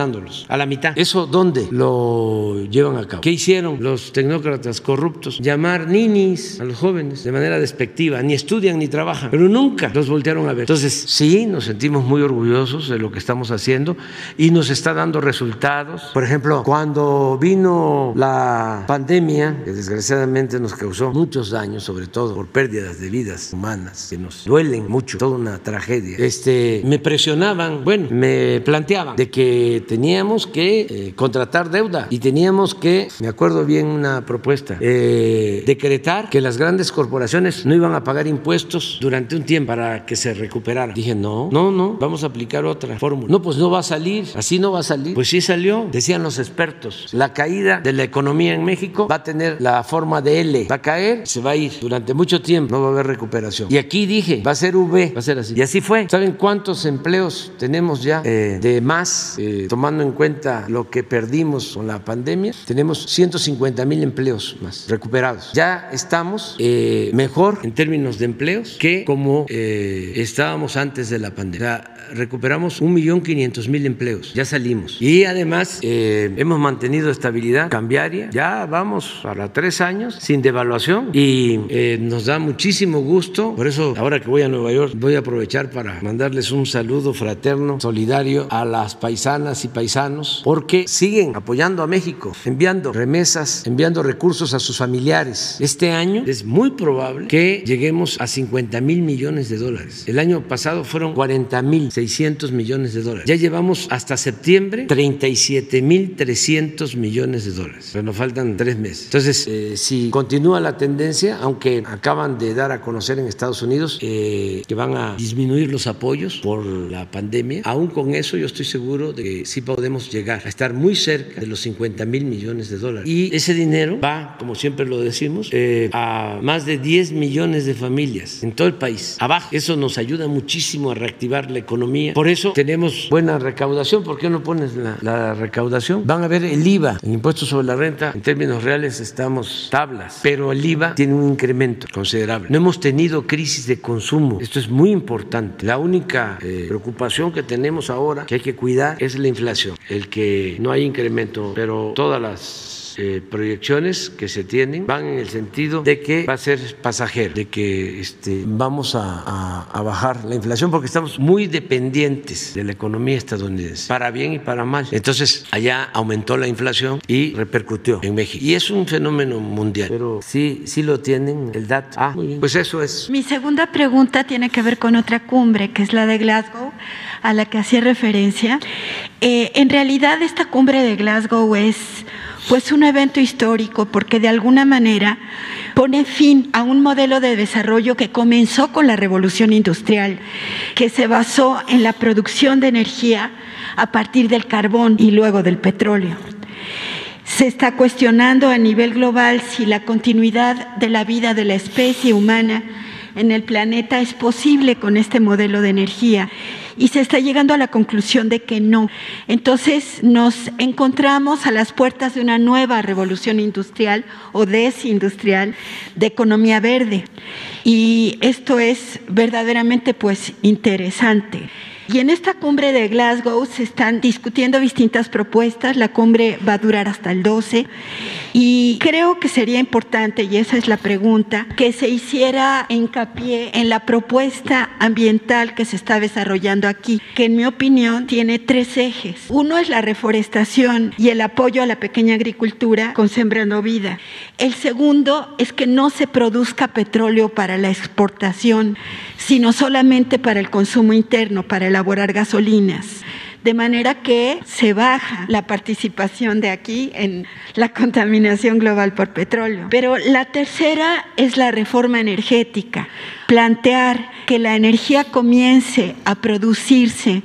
a la mitad. ¿Eso dónde lo llevan a cabo? ¿Qué hicieron los tecnócratas corruptos? Llamar ninis a los jóvenes de manera despectiva, ni estudian ni trabajan, pero nunca los voltearon a ver. Entonces, sí, nos sentimos muy orgullosos de lo que estamos haciendo y nos está dando resultados. Por ejemplo, cuando vino la pandemia, que desgraciadamente nos causó muchos daños, sobre todo por pérdidas de vidas humanas, que nos duelen mucho, toda una tragedia, este, me presionaban, bueno, me planteaban de que teníamos que eh, contratar deuda y teníamos que, me acuerdo bien una propuesta, eh, decretar que las grandes corporaciones no iban a pagar impuestos durante un tiempo para que se recuperara. Dije, no, no, no, vamos a aplicar otra fórmula. No, pues no va a salir, así no va a salir. Pues sí salió, decían los expertos, la caída de la economía en México va a tener la forma de L, va a caer, se va a ir durante mucho tiempo, no va a haber recuperación. Y aquí dije, va a ser V, va a ser así. Y así fue. ¿Saben cuántos empleos tenemos ya eh, de más? Tomando en cuenta lo que perdimos con la pandemia, tenemos 150 mil empleos más recuperados. Ya estamos eh, mejor en términos de empleos que como eh, estábamos antes de la pandemia. Recuperamos 1.500.000 empleos, ya salimos. Y además eh, hemos mantenido estabilidad cambiaria, ya vamos para tres años sin devaluación y nos da muchísimo gusto. Por eso ahora que voy a Nueva York voy a aprovechar para mandarles un saludo fraterno, solidario a las paisanas y paisanos porque siguen apoyando a México, enviando remesas, enviando recursos a sus familiares. Este año es muy probable que lleguemos a 50 mil millones de dólares. El año pasado fueron 40 mil 600 millones de dólares. Ya llevamos hasta septiembre 37 mil 300 millones de dólares. Pero nos faltan tres meses. Entonces, eh, si continúa la tendencia, aunque acaban de dar a conocer en Estados Unidos eh, que van a disminuir los apoyos por la pandemia, aún con eso yo estoy seguro de que sí podemos llegar a estar muy cerca de los 50 mil millones de dólares. Y ese dinero va, como siempre lo decimos, eh, a más de 10 millones de familias en todo el país. Abajo, eso nos ayuda muchísimo a reactivar la economía. Por eso tenemos buena recaudación. ¿Por qué no pones la, recaudación? Van a ver el IVA, el impuesto sobre la renta, en términos reales estamos tablas, pero el IVA tiene un incremento considerable. No hemos tenido crisis de consumo. Esto es muy importante. La única eh, preocupación que tenemos ahora que hay que cuidar es la inflación el que no hay incremento, pero todas las eh, proyecciones que se tienen van en el sentido de que va a ser pasajero, de que este, vamos a, bajar la inflación porque estamos muy dependientes de la economía estadounidense, para bien y para mal. Entonces, allá aumentó la inflación y repercutió en México. Y es un fenómeno mundial, pero sí, sí lo tienen el dato. Ah, muy bien. Pues eso es. Mi segunda pregunta tiene que ver con otra cumbre, que es la de Glasgow, a la que hacía referencia. Eh, en realidad, esta cumbre de Glasgow es pues un evento histórico porque de alguna manera pone fin a un modelo de desarrollo que comenzó con la revolución industrial, que se basó en la producción de energía a partir del carbón y luego del petróleo. Se está cuestionando a nivel global si la continuidad de la vida de la especie humana en el planeta es posible con este modelo de energía y se está llegando a la conclusión de que no. Entonces nos encontramos a las puertas de una nueva revolución industrial o desindustrial de economía verde y esto es verdaderamente pues interesante. Y en esta cumbre de Glasgow se están discutiendo distintas propuestas. La cumbre va a durar hasta el 12 y creo que sería importante, y esa es la pregunta, que se hiciera hincapié en la propuesta ambiental que se está desarrollando aquí, que en mi opinión tiene tres ejes. Uno es la reforestación y el apoyo a la pequeña agricultura con Sembrando Vida. El segundo es que no se produzca petróleo para la exportación, sino solamente para el consumo interno, para elaborar gasolinas de manera que se baja la participación de aquí en la contaminación global por petróleo. Pero la tercera es la reforma energética, plantear que la energía comience a producirse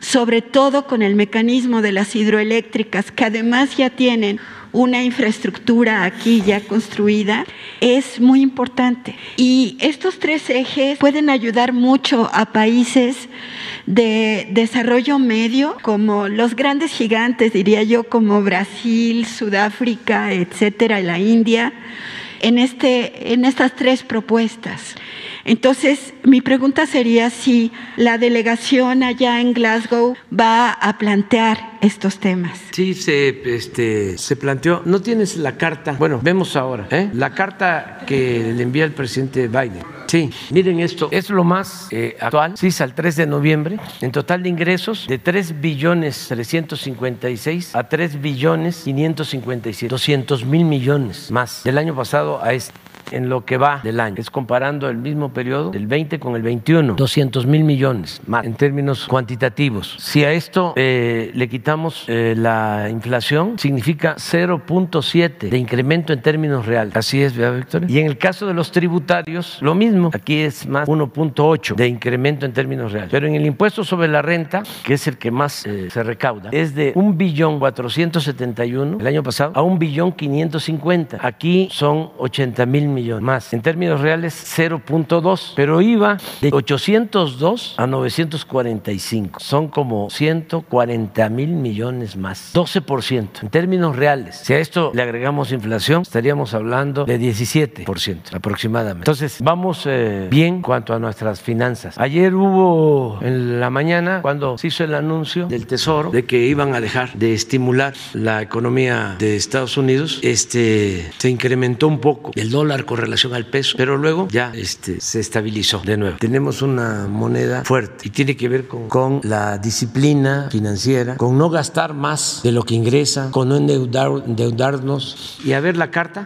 sobre todo con el mecanismo de las hidroeléctricas, que además ya tienen una infraestructura aquí ya construida, es muy importante. Y estos tres ejes pueden ayudar mucho a países de desarrollo medio, como los grandes gigantes, diría yo, como Brasil, Sudáfrica, etcétera, la India, en, este, en estas tres propuestas. Entonces, mi pregunta sería si la delegación allá en Glasgow va a plantear estos temas. Sí, se, este, se planteó. No tienes la carta. Bueno, vemos ahora. ¿eh? La carta que le envía el presidente Biden. Sí, miren esto, es lo más eh, actual, sí, al 3 de noviembre, en total de ingresos de 3 billones 356 a 3 billones 557, 200 mil millones más del año pasado a este en lo que va del año. Es comparando el mismo periodo del 20 con el 21, 200 mil millones más en términos cuantitativos. Si a esto eh, le quitamos eh, la inflación, significa 0.7 de incremento en términos reales. Así es, ¿verdad, Victoria? Y en el caso de los tributarios, lo mismo. Aquí es más 1.8 de incremento en términos reales. Pero en el impuesto sobre la renta, que es el que más eh, se recauda, es de 1 billón 471 el año pasado a 1 billón 550. Aquí son 80 mil millones más. En términos reales, 0.2, pero iba de 802 a 945. Son como 140 mil millones más. 12% en términos reales. Si a esto le agregamos inflación, estaríamos hablando de 17% aproximadamente. Entonces, vamos eh, bien cuanto a nuestras finanzas. Ayer hubo en la mañana, cuando se hizo el anuncio del Tesoro de que iban a dejar de estimular la economía de Estados Unidos, este, se incrementó un poco el dólar con relación al peso, pero luego ya este, se estabilizó de nuevo. Tenemos una moneda fuerte y tiene que ver con, con la disciplina financiera, con no gastar más de lo que ingresa, con no endeudarnos. Y a ver la carta.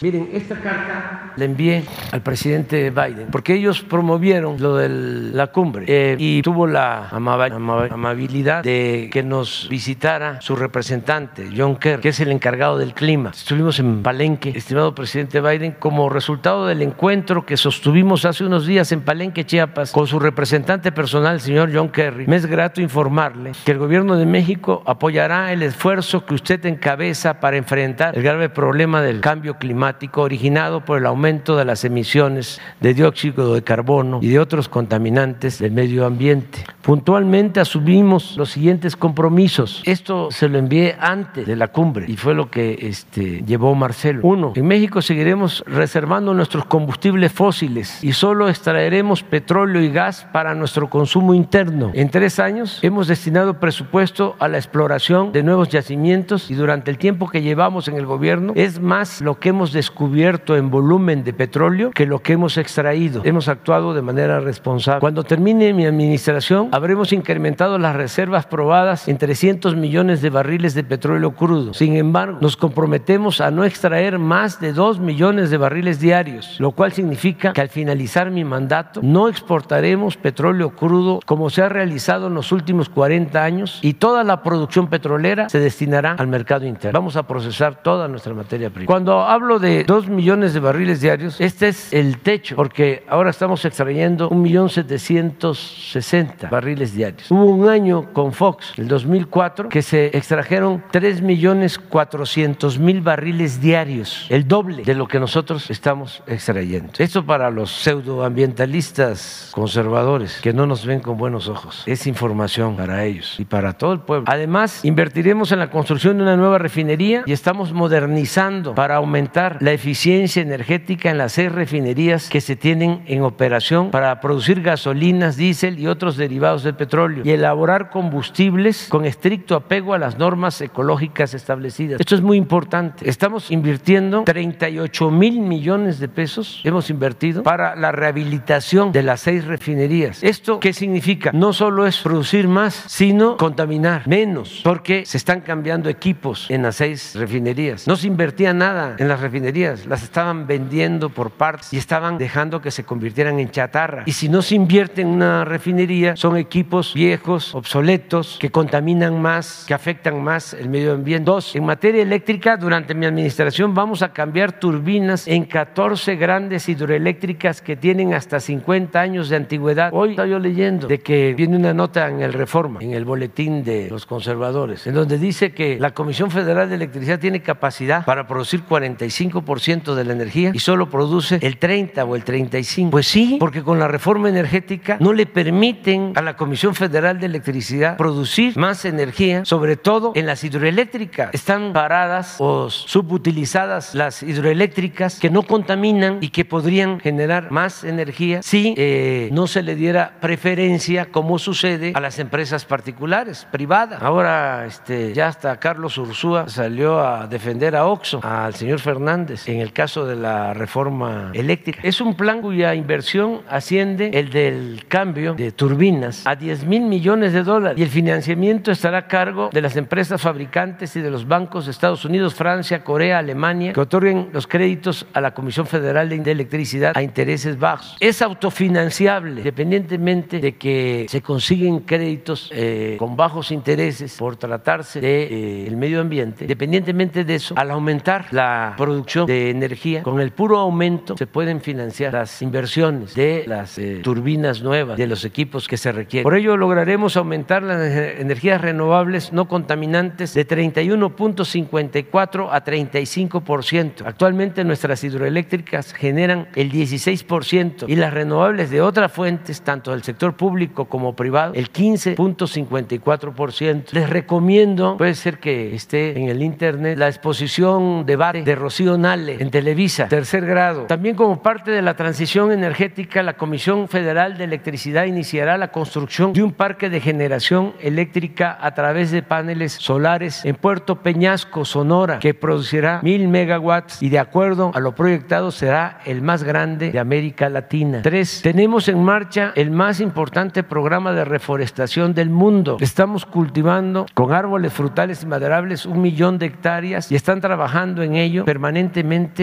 Miren, esta carta la envié al presidente Biden porque ellos promovieron lo de la cumbre eh, y tuvo la amabilidad de que nos visitara su representante, John Kerry, que es el encargado del clima. Estuvimos en Palenque, estimado presidente Biden, como resultado del encuentro que sostuvimos hace unos días en Palenque, Chiapas, con su representante personal, el señor John Kerry. Me es grato informarle que el gobierno de México apoyará el esfuerzo que usted encabeza para enfrentar el grave problema del cambio climático originado por el aumento de las emisiones de dióxido de carbono y de otros contaminantes del medio ambiente. Puntualmente asumimos los siguientes compromisos. Esto se lo envié antes de la cumbre y fue lo que este, llevó Marcelo. Uno, en México seguiremos reservando nuestros combustibles fósiles y solo extraeremos petróleo y gas para nuestro consumo interno. En tres años hemos destinado presupuesto a la exploración de nuevos yacimientos y durante el tiempo que llevamos en el gobierno es más lo que hemos descubierto en volumen de petróleo que lo que hemos extraído. Hemos actuado de manera responsable. Cuando termine mi administración, habremos incrementado las reservas probadas en 300 millones de barriles de petróleo crudo. Sin embargo, nos comprometemos a no extraer más de 2 millones de barriles diarios, lo cual significa que al finalizar mi mandato no exportaremos petróleo crudo como se ha realizado en los últimos 40 años y toda la producción petrolera se destinará al mercado interno. Vamos a procesar toda nuestra materia prima. Cuando hablo hablo de dos millones de barriles diarios, este es el techo, porque ahora estamos extrayendo un millón setecientos sesenta barriles diarios. Hubo un año con Fox, el 2004, que se extrajeron tres millones cuatrocientos mil barriles diarios, el doble de lo que nosotros estamos extrayendo. Esto para los pseudoambientalistas conservadores que no nos ven con buenos ojos. Es información para ellos y para todo el pueblo. Además, invertiremos en la construcción de una nueva refinería y estamos modernizando para aumentar la eficiencia energética en las seis refinerías que se tienen en operación para producir gasolinas, diésel y otros derivados del petróleo y elaborar combustibles con estricto apego a las normas ecológicas establecidas. Esto es muy importante. Estamos invirtiendo 38 mil millones de pesos, hemos invertido para la rehabilitación de las seis refinerías. ¿Esto qué significa? No solo es producir más, sino contaminar menos, porque se están cambiando equipos en las seis refinerías. No se invertía nada en las refinerías, las estaban vendiendo por partes y estaban dejando que se convirtieran en chatarra. Y si no se invierte en una refinería, son equipos viejos, obsoletos, que contaminan más, que afectan más el medio ambiente. Dos, en materia eléctrica, durante mi administración vamos a cambiar turbinas en 14 grandes hidroeléctricas que tienen hasta 50 años de antigüedad. Hoy estaba yo leyendo de que viene una nota en el Reforma, en el boletín de los conservadores, en donde dice que la Comisión Federal de Electricidad tiene capacidad para producir 45% de la energía y solo produce el 30 o el 35. Pues sí, porque con la reforma energética no le permiten a la Comisión Federal de Electricidad producir más energía, sobre todo en las hidroeléctricas. Están paradas o subutilizadas las hidroeléctricas que no contaminan y que podrían generar más energía si eh, no se le diera preferencia como sucede a las empresas particulares, privadas. Ahora este, ya hasta Carlos Ursúa salió a defender a Oxo, al señor Fernández, en el caso de la reforma eléctrica. Es un plan cuya inversión asciende el del cambio de turbinas a 10 mil millones de dólares y el financiamiento estará a cargo de las empresas fabricantes y de los bancos de Estados Unidos, Francia, Corea, Alemania, que otorguen los créditos a la Comisión Federal de Electricidad a intereses bajos. Es autofinanciable, independientemente de que se consiguen créditos eh, con bajos intereses por tratarse del de, eh, medio ambiente. Independientemente de eso, al aumentar la producción de energía, con el puro aumento se pueden financiar las inversiones de las eh, turbinas nuevas, de los equipos que se requieren. Por ello lograremos aumentar las energías renovables no contaminantes de 31.54 a 35%. Actualmente nuestras hidroeléctricas generan el 16% y las renovables de otras fuentes, tanto del sector público como privado, el 15.54%. Les recomiendo, puede ser que esté en el internet, la exposición debate de Rocío Nale en Televisa, tercer grado. También como parte de la transición energética, la Comisión Federal de Electricidad iniciará la construcción de un parque de generación eléctrica a través de paneles solares en Puerto Peñasco, Sonora, que producirá mil megawatts y de acuerdo a lo proyectado será el más grande de América Latina. Tres, tenemos en marcha el más importante programa de reforestación del mundo. Estamos cultivando con árboles frutales y maderables un millón de hectáreas y están trabajando en ello permanentemente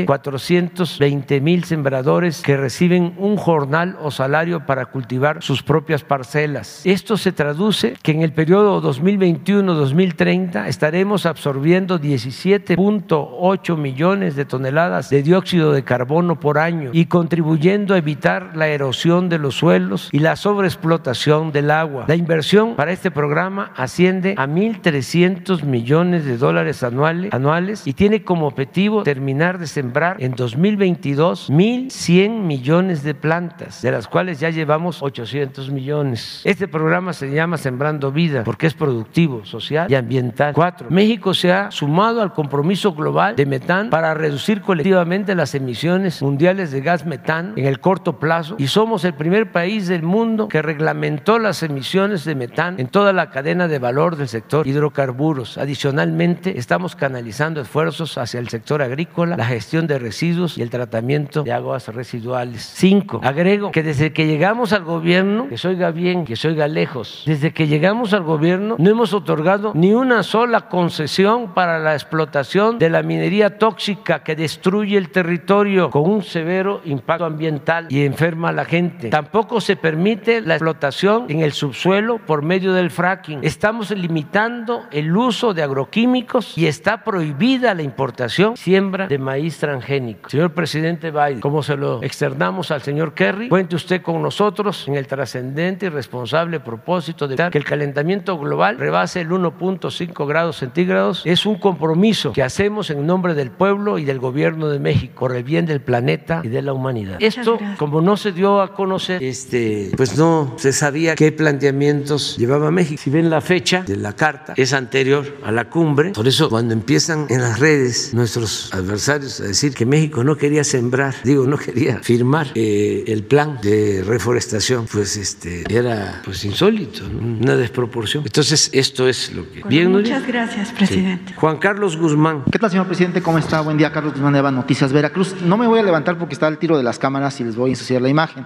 420 mil sembradores que reciben un jornal o salario para cultivar sus propias parcelas. Esto se traduce que en el periodo 2021-2030 estaremos absorbiendo 17.8 millones de toneladas de dióxido de carbono por año y contribuyendo a evitar la erosión de los suelos y la sobreexplotación del agua. La inversión para este programa asciende a 1.300 millones de dólares anuales, anuales y tiene como objetivo terminar de sembrar en 2022 1.100 millones de plantas, de las cuales ya llevamos 800 millones. Este programa se llama Sembrando Vida porque es productivo, social y ambiental. Cuatro, México se ha sumado al compromiso global de metán para reducir colectivamente las emisiones mundiales de gas metán en el corto plazo y somos el primer país del mundo que reglamentó las emisiones de metán en toda la cadena de valor del sector hidrocarburos. Adicionalmente, estamos canalizando esfuerzos hacia el sector agrícola, la gestión de residuos y el tratamiento de aguas residuales. Cinco, agrego que desde que llegamos al gobierno, que se oiga bien, que se oiga lejos, desde que llegamos al gobierno no hemos otorgado ni una sola concesión para la explotación de la minería tóxica que destruye el territorio con un severo impacto ambiental y enferma a la gente. Tampoco se permite la explotación en el subsuelo por medio del fracking. Estamos limitando el uso de agroquímicos y está prohibida la importación siempre siembra de maíz transgénico. Señor presidente Biden, como se lo externamos al señor Kerry, cuente usted con nosotros en el trascendente y responsable propósito de que el calentamiento global rebase el 1.5 grados centígrados. Es un compromiso que hacemos en nombre del pueblo y del gobierno de México por el bien del planeta y de la humanidad. Esto, como no se dio a conocer, este, pues no se sabía qué planteamientos llevaba México. Si ven la fecha de la carta, es anterior a la cumbre. Por eso, cuando empiezan en las redes nuestros adversarios a decir que México no quería sembrar, digo, no quería firmar eh, el plan de reforestación, pues este era pues insólito, una desproporción. Entonces, esto es lo que. Bien, muchas gracias, presidente. Juan Carlos Guzmán. ¿Qué tal, señor presidente? ¿Cómo está? Buen día, Carlos Guzmán de Noticias Veracruz. No me voy a levantar porque está al tiro de las cámaras y les voy a ensuciar la imagen.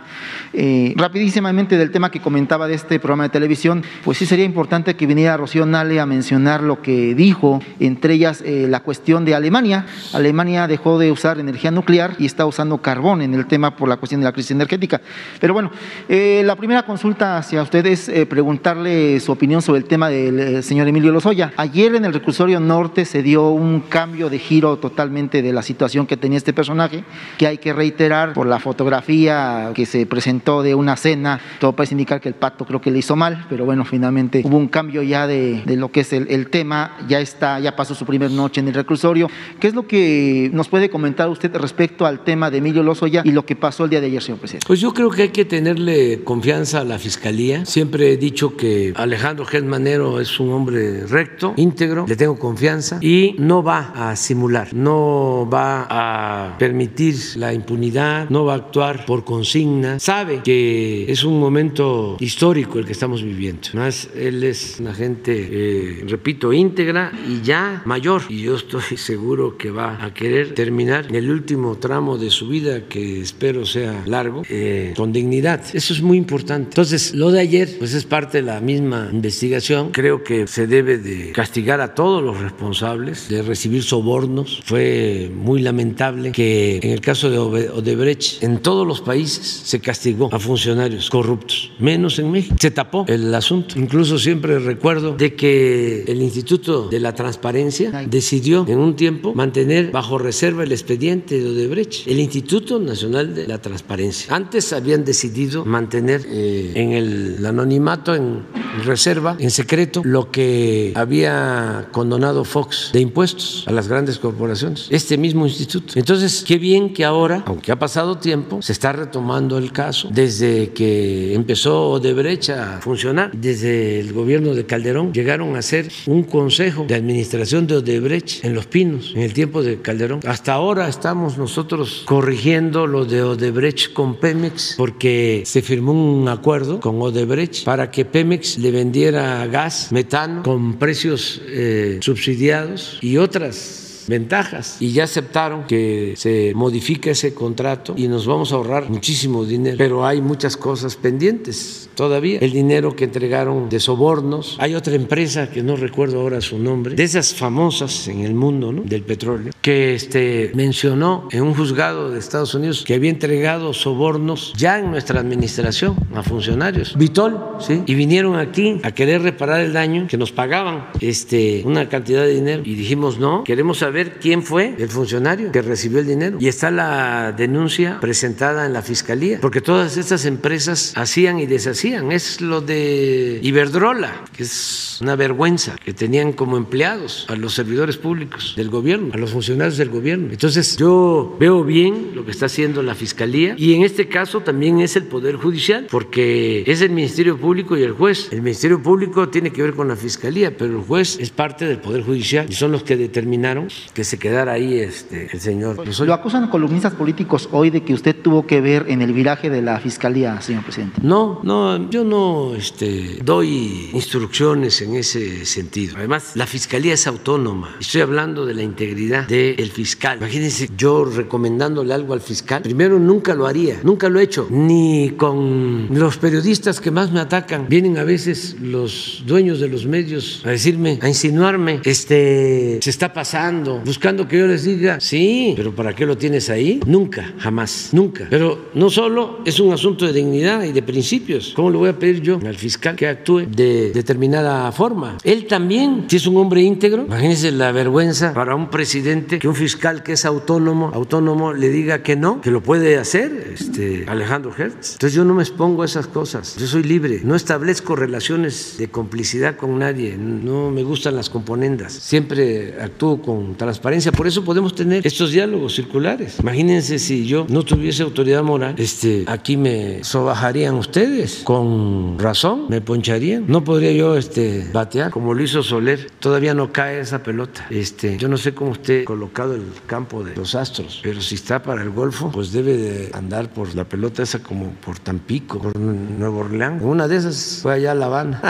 Eh, rapidísimamente del tema que comentaba de este programa de televisión, pues sí sería importante que viniera Rocío Nale a mencionar lo que dijo, entre ellas eh, la cuestión de Alemania. Alemania dejó de usar energía nuclear y está usando carbón en el tema por la cuestión de la crisis energética. Pero bueno, eh, la primera consulta hacia ustedes es preguntarle su opinión sobre el tema del señor Emilio Lozoya. Ayer en el reclusorio norte se dio un cambio de giro totalmente de la situación que tenía este personaje, que hay que reiterar por la fotografía que se presentó de una cena, todo parece indicar que el pacto creo que le hizo mal, pero bueno, finalmente hubo un cambio ya de, lo que es el, tema, ya está, ya pasó su primera noche en el reclusorio. ¿Qué es lo que nos puede comentar usted respecto al tema de Emilio Lozoya y lo que pasó el día de ayer, señor presidente? Pues yo creo que hay que tenerle confianza a la Fiscalía. Siempre he dicho que Alejandro Germanero es un hombre recto, íntegro, le tengo confianza y no va a simular, no va a permitir la impunidad, no va a actuar por consigna, sabe que es un momento histórico el que estamos viviendo. Más él es una gente, eh, repito, íntegra y ya mayor. Y yo estoy seguro que va a querer terminar en el último tramo de su vida, que espero sea largo, eh, con dignidad. Eso es muy importante. Entonces, lo de ayer, pues es parte de la misma investigación. Creo que se debe de castigar a todos los responsables de recibir sobornos. Fue muy lamentable que en el caso de Odebrecht, en todos los países se castigó a funcionarios corruptos, menos en México. Se tapó el asunto. Incluso siempre recuerdo de que el Instituto de la Transparencia decidió en un tiempo mantener bajo reserva el expediente de Odebrecht. El Instituto Nacional de la Transparencia. Antes habían decidido mantener eh, en el anonimato, en reserva, en secreto, lo que había condonado Fox de impuestos a las grandes corporaciones. Este mismo instituto. Entonces, qué bien que ahora, aunque ha pasado tiempo, se está retomando el caso. Desde que empezó Odebrecht a funcionar, desde el gobierno de Calderón, llegaron a ser un consejo de administración de Odebrecht en Los Pinos, en el tiempo de Calderón. Hasta ahora estamos nosotros corrigiendo lo de Odebrecht con Pemex, porque se firmó un acuerdo con Odebrecht para que Pemex le vendiera gas, metano, con precios eh, subsidiados y otras ventajas y ya aceptaron que se modifique ese contrato y nos vamos a ahorrar muchísimo dinero, pero hay muchas cosas pendientes todavía. El dinero que entregaron de sobornos, hay otra empresa que no recuerdo ahora su nombre, de esas famosas en el mundo ¿no? del petróleo, que este, mencionó en un juzgado de Estados Unidos que había entregado sobornos ya en nuestra administración a funcionarios. Vitol, ¿sí? Y vinieron aquí a querer reparar el daño que nos pagaban este, una cantidad de dinero y dijimos no, queremos saber ver quién fue el funcionario que recibió el dinero. Y está la denuncia presentada en la fiscalía, porque todas estas empresas hacían y deshacían. Es lo de Iberdrola, que es una vergüenza, que tenían como empleados a los servidores públicos del gobierno, a los funcionarios del gobierno. Entonces yo veo bien lo que está haciendo la fiscalía y en este caso también es el Poder Judicial, porque es el Ministerio Público y el juez. El Ministerio Público tiene que ver con la fiscalía, pero el juez es parte del Poder Judicial y son los que determinaron que se quedara ahí este, el señor. Lo acusan columnistas políticos hoy de que usted tuvo que ver en el viraje de la fiscalía, señor presidente. No, no, yo no este, doy instrucciones en ese sentido. Además, la fiscalía es autónoma. Estoy hablando de la integridad del fiscal. Imagínense yo recomendándole algo al fiscal. Primero, nunca lo haría, nunca lo he hecho, ni con los periodistas que más me atacan. Vienen a veces los dueños de los medios a decirme, a insinuarme, este, se está pasando amenazando, buscando que yo les diga, sí, pero ¿para qué lo tienes ahí? Nunca, jamás, nunca. Pero no solo es un asunto de dignidad y de principios. ¿Cómo le voy a pedir yo al fiscal que actúe de determinada forma? Él también, si es un hombre íntegro, imagínense la vergüenza para un presidente que un fiscal que es autónomo, autónomo le diga que no, que lo puede hacer, este, Alejandro Hertz. Entonces yo no me expongo a esas cosas. Yo soy libre, no establezco relaciones de complicidad con nadie, no me gustan las componendas. Siempre actúo con transparencia, por eso podemos tener estos diálogos circulares. Imagínense si yo no tuviese autoridad moral, este, aquí me sobajarían ustedes con razón, me poncharían. No podría yo este, batear como lo hizo Soler. Todavía no cae esa pelota. Este, yo no sé cómo esté colocado el campo de los astros, pero si está para el Golfo, pues debe de andar por la pelota esa como por Tampico, por Nuevo Orleans. Una de esas fue allá a La Habana.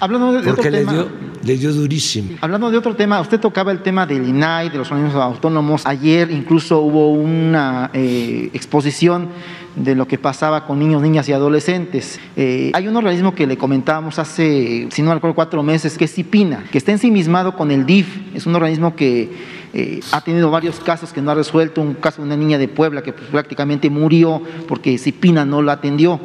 Hablando de Porque otro le tema. dio, le dio durísimo. Hablando de otro tema, usted tocaba el tema del INAI, de los organismos autónomos. Ayer incluso hubo una eh, exposición de lo que pasaba con niños, niñas y adolescentes. Eh, hay un organismo que le comentábamos hace, si no recuerdo, cuatro meses, que es CIPINA, que está ensimismado con el DIF. Es un organismo que eh, ha tenido varios casos que no ha resuelto. Un caso de una niña de Puebla que pues, prácticamente murió porque CIPINA no la atendió.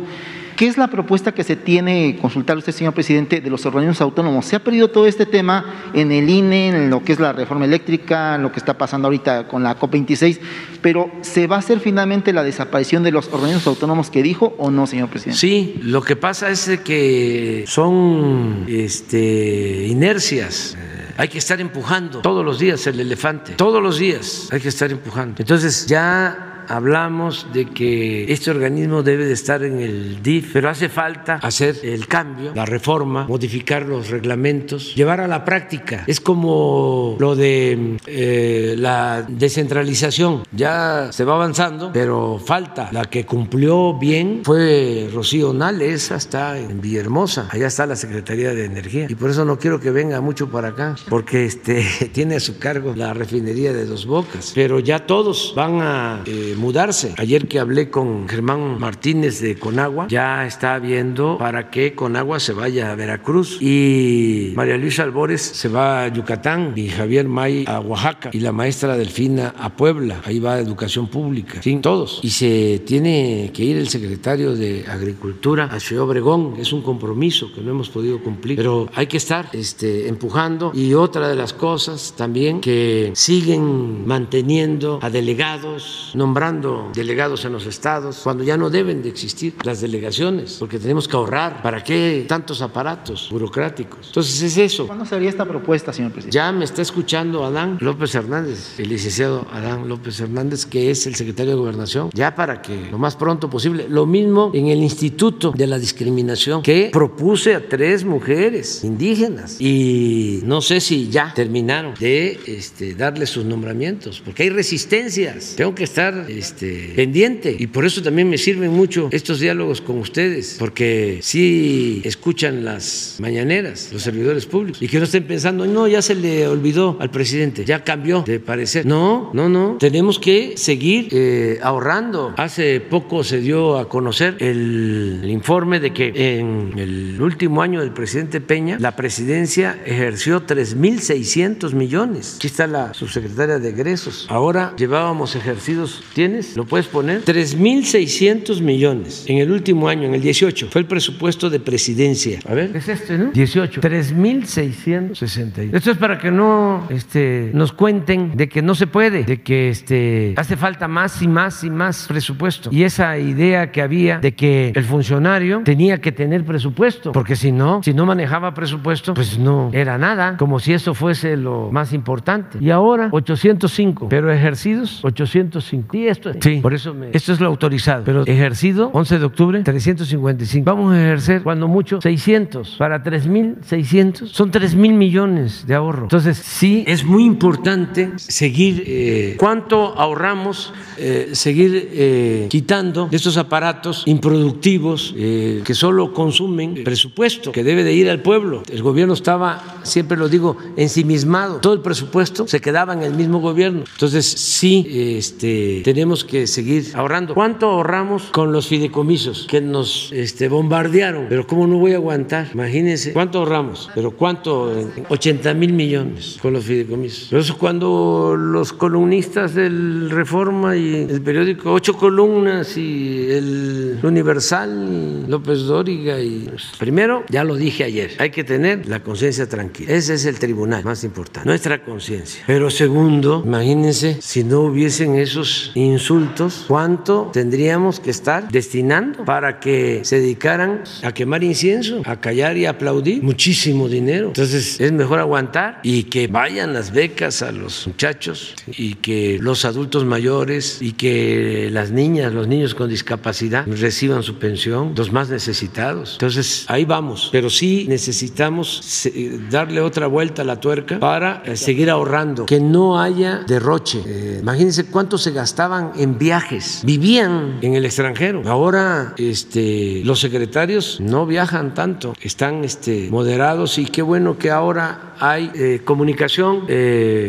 ¿Qué es la propuesta que se tiene, consultar usted, señor presidente, de los organismos autónomos? Se ha perdido todo este tema en el INE, en lo que es la reforma eléctrica, en lo que está pasando ahorita con la COP26, pero ¿se va a hacer finalmente la desaparición de los organismos autónomos que dijo o no, señor presidente? Sí, lo que pasa es que son este, inercias. Hay que estar empujando todos los días el elefante, todos los días hay que estar empujando. Entonces ya hablamos de que este organismo debe de estar en el DIF, pero hace falta hacer el cambio, la reforma, modificar los reglamentos, llevar a la práctica. Es como lo de eh, la descentralización. Ya se va avanzando, pero falta. La que cumplió bien fue Rocío Nales, está en Villahermosa. Allá está la Secretaría de Energía. Y por eso no quiero que venga mucho para acá, porque este, tiene a su cargo la refinería de Dos Bocas. Pero ya todos van a eh, mudarse. Ayer que hablé con Germán Martínez de Conagua, ya está viendo para que Conagua se vaya a Veracruz y María Luisa Albores se va a Yucatán y Javier May a Oaxaca y la maestra Delfina a Puebla. Ahí va Educación Pública. Sí, todos. Y se tiene que ir el secretario de Agricultura a Ciudad Obregón. Es un compromiso que no hemos podido cumplir, pero hay que estar este, empujando. Y otra de las cosas también que siguen manteniendo a delegados, nombrando delegados en los estados, cuando ya no deben de existir las delegaciones, porque tenemos que ahorrar. ¿Para qué tantos aparatos burocráticos? Entonces es eso. ¿Cuándo sería esta propuesta, señor presidente? Ya me está escuchando Adán López Hernández, el licenciado Adán López Hernández, que es el secretario de Gobernación, ya para que lo más pronto posible. Lo mismo en el Instituto de la Discriminación, que propuse a tres mujeres indígenas y no sé si ya terminaron de este, darle sus nombramientos, porque hay resistencias. Tengo que estar este, pendiente y por eso también me sirven mucho estos diálogos con ustedes, porque sí escuchan las mañaneras, los servidores públicos, y que no estén pensando, no, ya se le olvidó al presidente, ya cambió de parecer. No, no, no, tenemos que seguir eh, ahorrando. Hace poco se dio a conocer el, el informe de que en el último año del presidente Peña, la presidencia ejerció 3.600 millones. Aquí está la subsecretaria de egresos. Ahora llevábamos ejercidos, ¿tienes? ¿Lo puedes poner? 3.600 millones en el último año, en el 18. Fue el presupuesto de presidencia. A ver, es este, ¿no? 18. 3.660. Esto es para que no este, nos cuenten de que no se puede, de que este, hace falta más y más y más presupuesto. Y esa idea que había de que el funcionario tenía que tener presupuesto, porque si no, si no manejaba presupuesto, pues no era nada, como si eso fuese lo más importante. Y ahora 805, pero ejercidos 805. Y esto es, sí, por eso me, esto es lo autorizado, pero ejercido 11 de octubre 355. Vamos a ejercer cuando mucho 600 para 3600 son 3 mil millones de ahorro. Entonces, sí es muy importante seguir eh, cuánto ahorramos, eh, seguir eh, quitando de estos aparatos improductivos eh, que solo consumen presupuesto que debe de ir al pueblo. El gobierno estaba, siempre lo digo, ensimismado. Todo el presupuesto se quedaba en el mismo gobierno. Entonces, sí, este, tenemos tenemos que seguir ahorrando. ¿Cuánto ahorramos con los fideicomisos que nos este, bombardearon? Pero ¿cómo no voy a aguantar? Imagínense, ¿cuánto ahorramos? Pero ¿cuánto? 80 mil millones con los fideicomisos. Pero eso cuando los columnistas del Reforma y el periódico Ocho Columnas y el Universal, López Dóriga y... Pues, primero, ya lo dije ayer, hay que tener la conciencia tranquila. Ese es el tribunal más importante, nuestra conciencia. Pero segundo, imagínense si no hubiesen esos insultos, ¿cuánto tendríamos que estar destinando para que se dedicaran a quemar incienso, a callar y aplaudir? Muchísimo dinero. Entonces es mejor aguantar y que vayan las becas a los muchachos y que los adultos mayores y que las niñas, los niños con discapacidad reciban su pensión, los más necesitados. Entonces ahí vamos, pero sí necesitamos darle otra vuelta a la tuerca para eh, seguir ahorrando, que no haya derroche. Eh, imagínense cuánto se gastaban en viajes, vivían en el extranjero. Ahora este, los secretarios no viajan tanto, están este, moderados y qué bueno que ahora hay eh, comunicación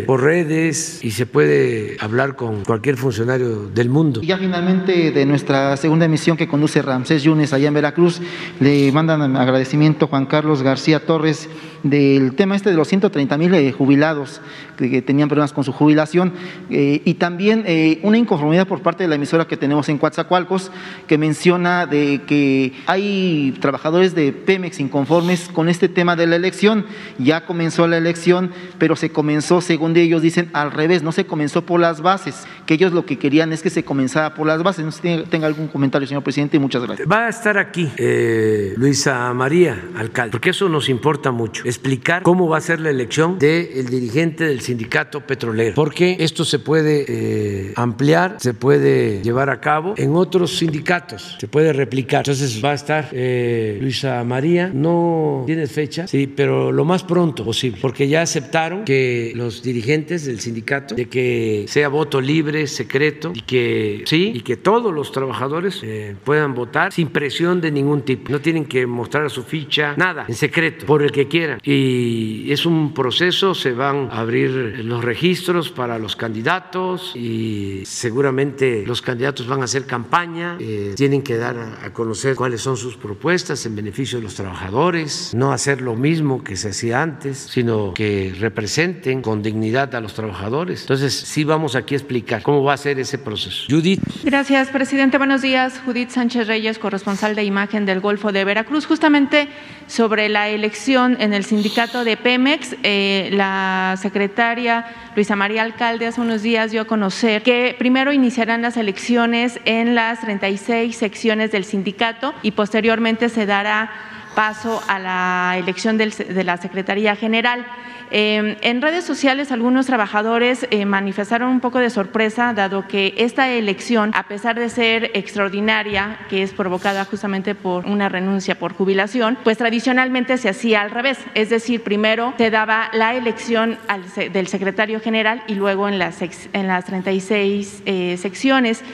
por redes y se puede hablar con cualquier funcionario del mundo. Y ya finalmente de nuestra segunda emisión que conduce Ramsés Yunes allá en Veracruz, le mandan agradecimiento Juan Carlos García Torres del tema este de los 130 mil eh, jubilados que, tenían problemas con su jubilación eh, y también eh, una inconformidad por parte de la emisora que tenemos en Coatzacoalcos que menciona de que hay trabajadores de Pemex inconformes con este tema de la elección. Ya comenzó la elección, pero se comenzó, según ellos dicen, al revés, no se comenzó por las bases, que ellos lo que querían es que se comenzara por las bases. No sé si tenga algún comentario, señor presidente, muchas gracias. Va a estar aquí Luisa María, alcalde, porque eso nos importa mucho explicar cómo va a ser la elección del dirigente del sindicato petrolero, porque esto se puede eh, ampliar, se puede llevar a cabo en otros sindicatos, se puede replicar. Entonces va a estar eh, Luisa María, no tiene fecha, sí, pero lo más pronto posible, porque ya aceptaron que los dirigentes del sindicato, de que sea voto libre, secreto, y que sí, y que todos los trabajadores eh, puedan votar sin presión de ningún tipo. No tienen que mostrar su ficha, nada, en secreto, por el que quieran y es un proceso, se van a abrir los registros para los candidatos y seguramente los candidatos van a hacer campaña, eh, tienen que dar a conocer cuáles son sus propuestas en beneficio de los trabajadores, no hacer lo mismo que se hacía antes, sino que representen con dignidad a los trabajadores. Entonces, sí vamos aquí a explicar cómo va a ser ese proceso. Judith. Gracias, presidente. Buenos días. Judith Sánchez Reyes, corresponsal de imagen del Golfo de Veracruz. Justamente sobre la elección en el sindicato de Pemex. Eh, la secretaria Luisa María Alcalde hace unos días dio a conocer que primero iniciarán las elecciones en las 36 secciones del sindicato y posteriormente se dará paso a la elección de la Secretaría General. Em, en redes sociales algunos trabajadores eh, manifestaron un poco de sorpresa, dado que esta elección, a pesar de ser extraordinaria, que es provocada justamente por una renuncia por jubilación, pues tradicionalmente se hacía al revés, es decir, primero se daba la elección del secretario general y luego en las, en las 36 eh, secciones.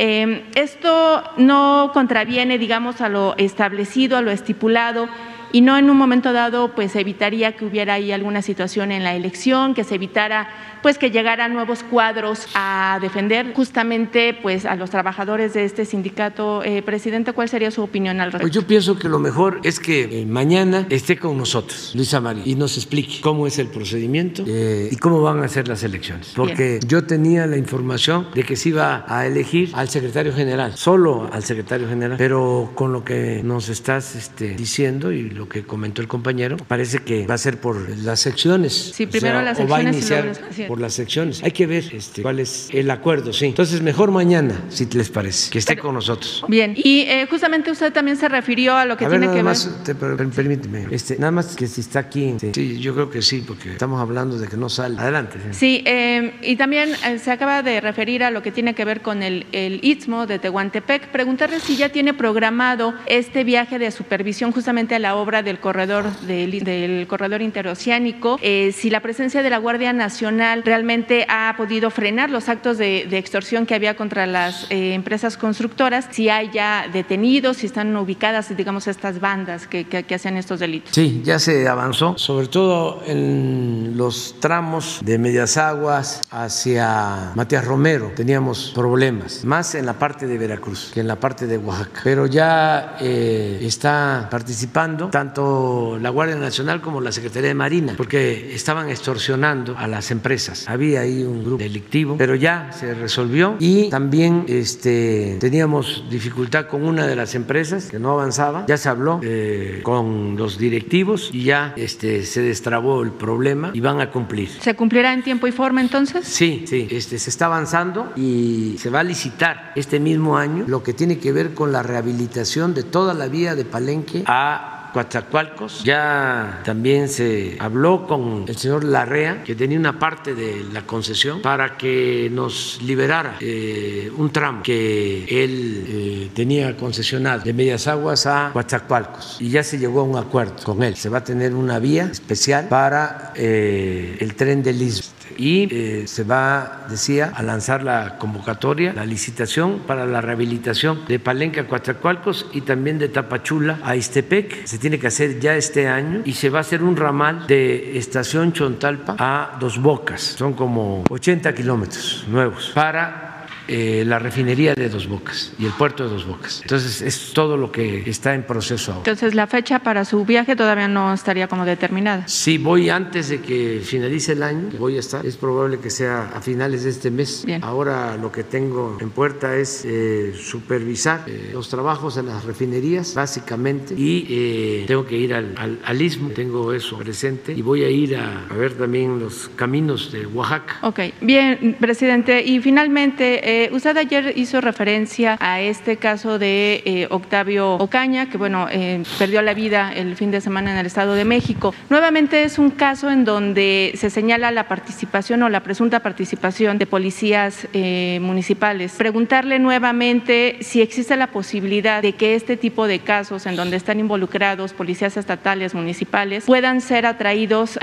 Em, esto no contraviene, digamos, a lo establecido, a lo estipulado y no en un momento dado pues evitaría que hubiera ahí alguna situación en la elección, que se evitara pues que llegaran nuevos cuadros a defender justamente pues a los trabajadores de este sindicato. Eh, presidente, ¿cuál sería su opinión al respecto? Pues yo pienso que lo mejor es que eh, mañana esté con nosotros Luisa María y nos explique cómo es el procedimiento eh, y cómo van a ser las elecciones. Porque yo tenía la información de que se iba a elegir al secretario general, solo al secretario general, pero con lo que nos estás este, diciendo y lo que comentó el compañero, parece que va a ser por las secciones. Sí, primero las secciones. O va a iniciar por las secciones. Hay que ver este, cuál es el acuerdo, sí. Entonces, mejor mañana, si les parece, que esté con nosotros. Bien, y eh, justamente usted también se refirió a lo que tiene que más, ver. permíteme, este, nada más que si está aquí, sí, yo creo que sí, porque estamos hablando de que no sale. Adelante. Sí, eh, y también eh, se acaba de referir a lo que tiene que ver con el, el Istmo de Tehuantepec. Preguntarle si ya tiene programado este viaje de supervisión justamente a la obra obra del corredor del, del corredor interoceánico, eh, si la presencia de la Guardia Nacional realmente ha podido frenar los actos de, de extorsión que había contra las eh, empresas constructoras, si hay ya detenidos, si están ubicadas, digamos, estas bandas que, que, que hacen estos delitos. Sí, ya se avanzó, sobre todo en los tramos de Medias Aguas hacia Matías Romero teníamos problemas, más en la parte de Veracruz que en la parte de Oaxaca. Pero ya eh, está participando tanto la Guardia Nacional como la Secretaría de Marina, porque estaban extorsionando a las empresas. Había ahí un grupo delictivo, pero ya se resolvió y también este, teníamos dificultad con una de las empresas que no avanzaba. Ya se habló eh, con los directivos y ya este, se destrabó el problema y van a cumplir. ¿Se cumplirá en tiempo y forma entonces? Sí, sí, este, se está avanzando y se va a licitar este mismo año lo que tiene que ver con la rehabilitación de toda la vía de Palenque a Coatzacoalcos. Ya también se habló con el señor Larrea, que tenía una parte de la concesión, para que nos liberara eh, un tramo que él eh, tenía concesionado de Medias Aguas a Coatzacoalcos. Y ya se llegó a un acuerdo con él. Se va a tener una vía especial para eh, el tren del Istmo y eh, se va, decía, a lanzar la convocatoria, la licitación para la rehabilitación de Palenque a Coatzacoalcos y también de Tapachula a Istepec. Se tiene que hacer ya este año y se va a hacer un ramal de Estación Chontalpa a Dos Bocas. Son como 80 kilómetros nuevos para eh, la refinería de Dos Bocas y el puerto de Dos Bocas. Entonces es todo lo que está en proceso ahora. Entonces la fecha para su viaje todavía no estaría como determinada. Sí, voy antes de que finalice el año, voy a estar. Es probable que sea a finales de este mes. Bien. Ahora lo que tengo en puerta es eh, supervisar eh, los trabajos en las refinerías, básicamente, y eh, tengo que ir al, al, al, istmo, tengo eso presente, y voy a ir a, a, ver también los caminos de Oaxaca. Ok, bien, presidente. Y finalmente, eh, usted ayer hizo referencia a este caso de eh, Octavio Ocaña, que bueno, eh, perdió la vida el fin de semana en el Estado de México. Nuevamente es un caso en donde se señala la participación o la presunta participación de policías eh, municipales. Preguntarle nuevamente si existe la posibilidad de que este tipo de casos en donde están involucrados policías estatales, municipales, puedan ser atraídos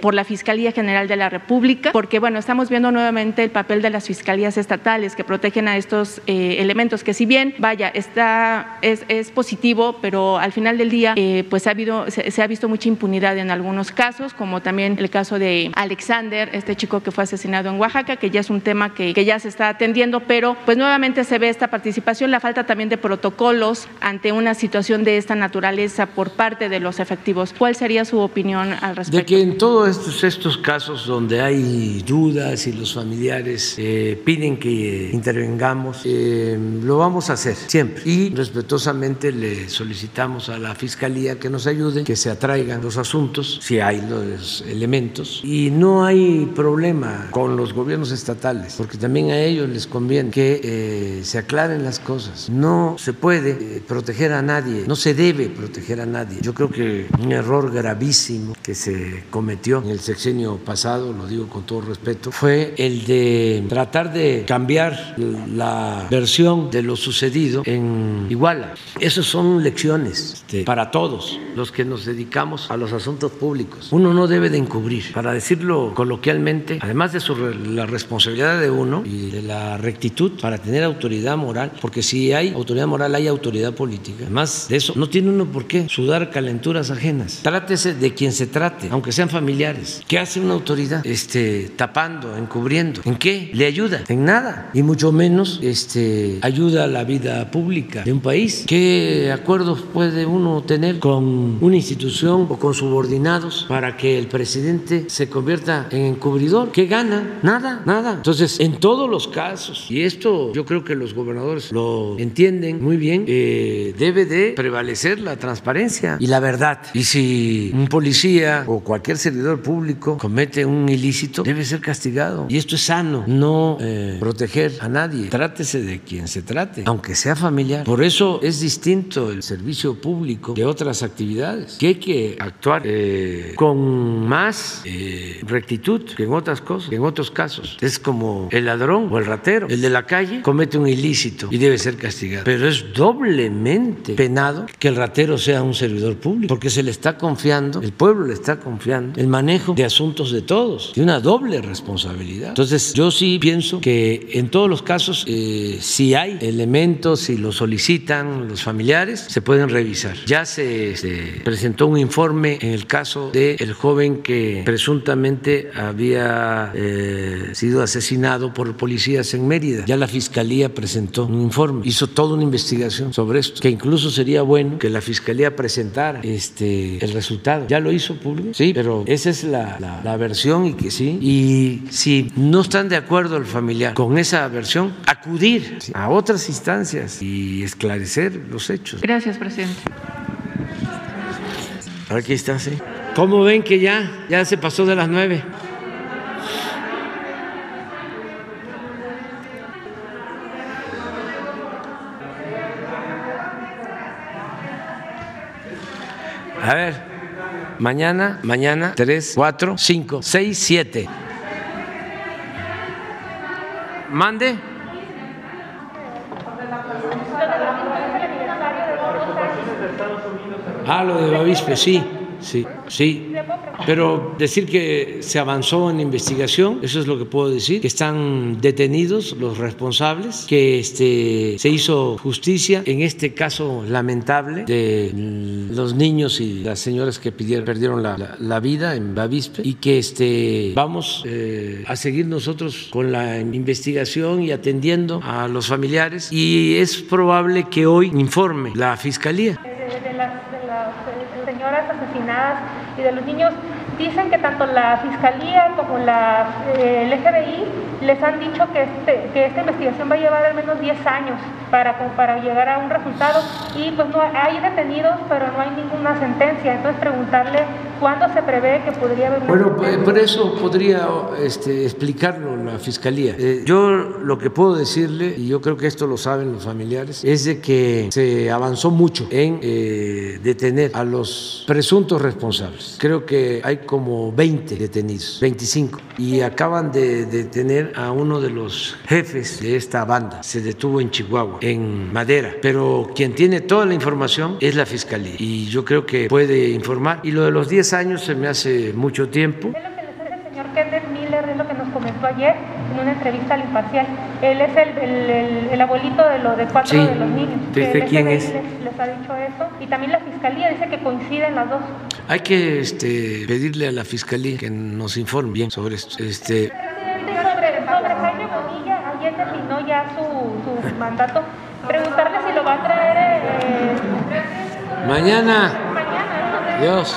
por la Fiscalía General de la República, porque bueno, estamos viendo nuevamente el papel de las fiscalías estatales que protegen a estos eh, elementos, que si bien, vaya, está, es, es positivo, pero al final del día, eh, pues ha habido, se, se, ha visto mucha impunidad en algunos casos, como también el caso de Alexander, este chico que fue asesinado en Oaxaca, que ya es un tema que, que ya se está atendiendo, pero pues nuevamente se ve esta participación, la falta también de protocolos ante una situación de esta naturaleza por parte de los efectivos. ¿Cuál sería su opinión al respecto? De que en todos estos, estos casos donde hay dudas y los familiares eh, piden que intervengamos, eh, lo vamos a hacer siempre. Y respetuosamente le solicitamos a la Fiscalía que nos ayude, que se atraigan los asuntos, si hay los elementos. Y no hay problema con los gobiernos estatales, porque también a ellos les conviene que eh, se aclaren las cosas. No se puede eh, proteger a nadie, no se debe proteger a nadie. Yo creo que un error gravísimo que se cometió en el sexenio pasado, lo digo con todo respeto, fue el de tratar de cambiar la versión de lo sucedido en Iguala. Esas son lecciones este, para todos los que nos dedicamos a los asuntos públicos. Uno no debe de encubrir, para decirlo coloquialmente, además de su, la responsabilidad de uno y de la rectitud para tener autoridad moral, porque si hay autoridad moral hay autoridad política. Además de eso, no tiene uno por qué sudar calenturas ajenas. Trátese de quien se trate, aunque sean familiares. ¿Qué hace una autoridad? Este, tapando, encubriendo. ¿En qué? ¿Le ayuda? En nada. Y mucho menos este, ayuda a la vida pública de un país. ¿Qué acuerdos puede uno tener con una institución o con subordinados para que el presidente se convierta en encubridor? ¿Qué gana? Nada, nada. Entonces, en todos los casos, y esto yo creo que los gobernadores lo entienden muy bien, eh, debe de prevalecer la transparencia y la verdad. Y si un policía o cualquier servidor público comete un ilícito, debe ser castigado. Y esto es sano, no eh, proteger proteger a nadie. Trátese de quien se trate, aunque sea familiar. Por eso es distinto el servicio público de otras actividades, que hay que actuar eh, con más eh, rectitud que en otras cosas, que en otros casos. Es como el ladrón o el ratero, el de la calle comete un ilícito y debe ser castigado. Pero es doblemente penado que el ratero sea un servidor público, porque se le está confiando, el pueblo le está confiando el manejo de asuntos de todos, de una doble responsabilidad. Entonces, yo sí pienso que en todos los casos, eh, si hay elementos, si lo solicitan los familiares, se pueden revisar. Ya se, presentó un informe en el caso del joven que presuntamente había eh, sido asesinado por policías en Mérida. Ya la fiscalía presentó un informe, hizo toda una investigación sobre esto, que incluso sería bueno que la fiscalía presentara este, el resultado. Ya lo hizo público, sí, pero esa es la, la versión y que sí. Y si no están de acuerdo el familiar con esa versión, acudir a otras instancias y esclarecer los hechos. Gracias, presidente. Aquí está, sí. ¿Cómo ven que ya, ya se pasó de las nueve? A ver, mañana, mañana, tres, cuatro, cinco, seis, siete. Mande. Ah, lo de Bavispe, sí, sí, sí. Pero decir que se avanzó en la investigación, eso es lo que puedo decir, que están detenidos los responsables, que este, se hizo justicia en este caso lamentable de los niños y las señoras que pidieron, perdieron la, vida en Bavispe y que este, vamos eh, a seguir nosotros con la investigación y atendiendo a los familiares y es probable que hoy informe la Fiscalía. De, las, de las señoras asesinadas y de los niños dicen que tanto la Fiscalía como la, eh, el FBI les han dicho que, este, que esta investigación va a llevar al menos 10 años para, para llegar a un resultado y pues no hay detenidos, pero no hay ninguna sentencia. Entonces preguntarle cuándo se prevé que podría haber... Bueno, pues, por eso podría este, explicarlo la Fiscalía. Eh, yo lo que puedo decirle, y yo creo que esto lo saben los familiares, es de que se avanzó mucho en eh, detener a los presuntos responsables. Creo que hay como 20 detenidos, 25, y acaban de detener a uno de los jefes de esta banda. Se detuvo en Chihuahua, en Madera, pero quien tiene toda la información es la Fiscalía, y yo creo que puede informar. Y lo de los 10 años se me hace mucho tiempo. Es lo que les hace el señor Kenneth Miller, es lo que nos comentó ayer en una entrevista al imparcial. Él es el, el, el, el abuelito de, lo, de cuatro Sí. de los niños. ¿De- quién es? Les, les ha dicho eso. Y también la fiscalía dice que coinciden las dos. Hay que este, pedirle a la Fiscalía que nos informe bien sobre esto. Este, Presidente, sobre, sobre Jaime Bonilla, ayer terminó ya su, su mandato. Preguntarle si lo va a traer eh, mañana, mañana. Dios.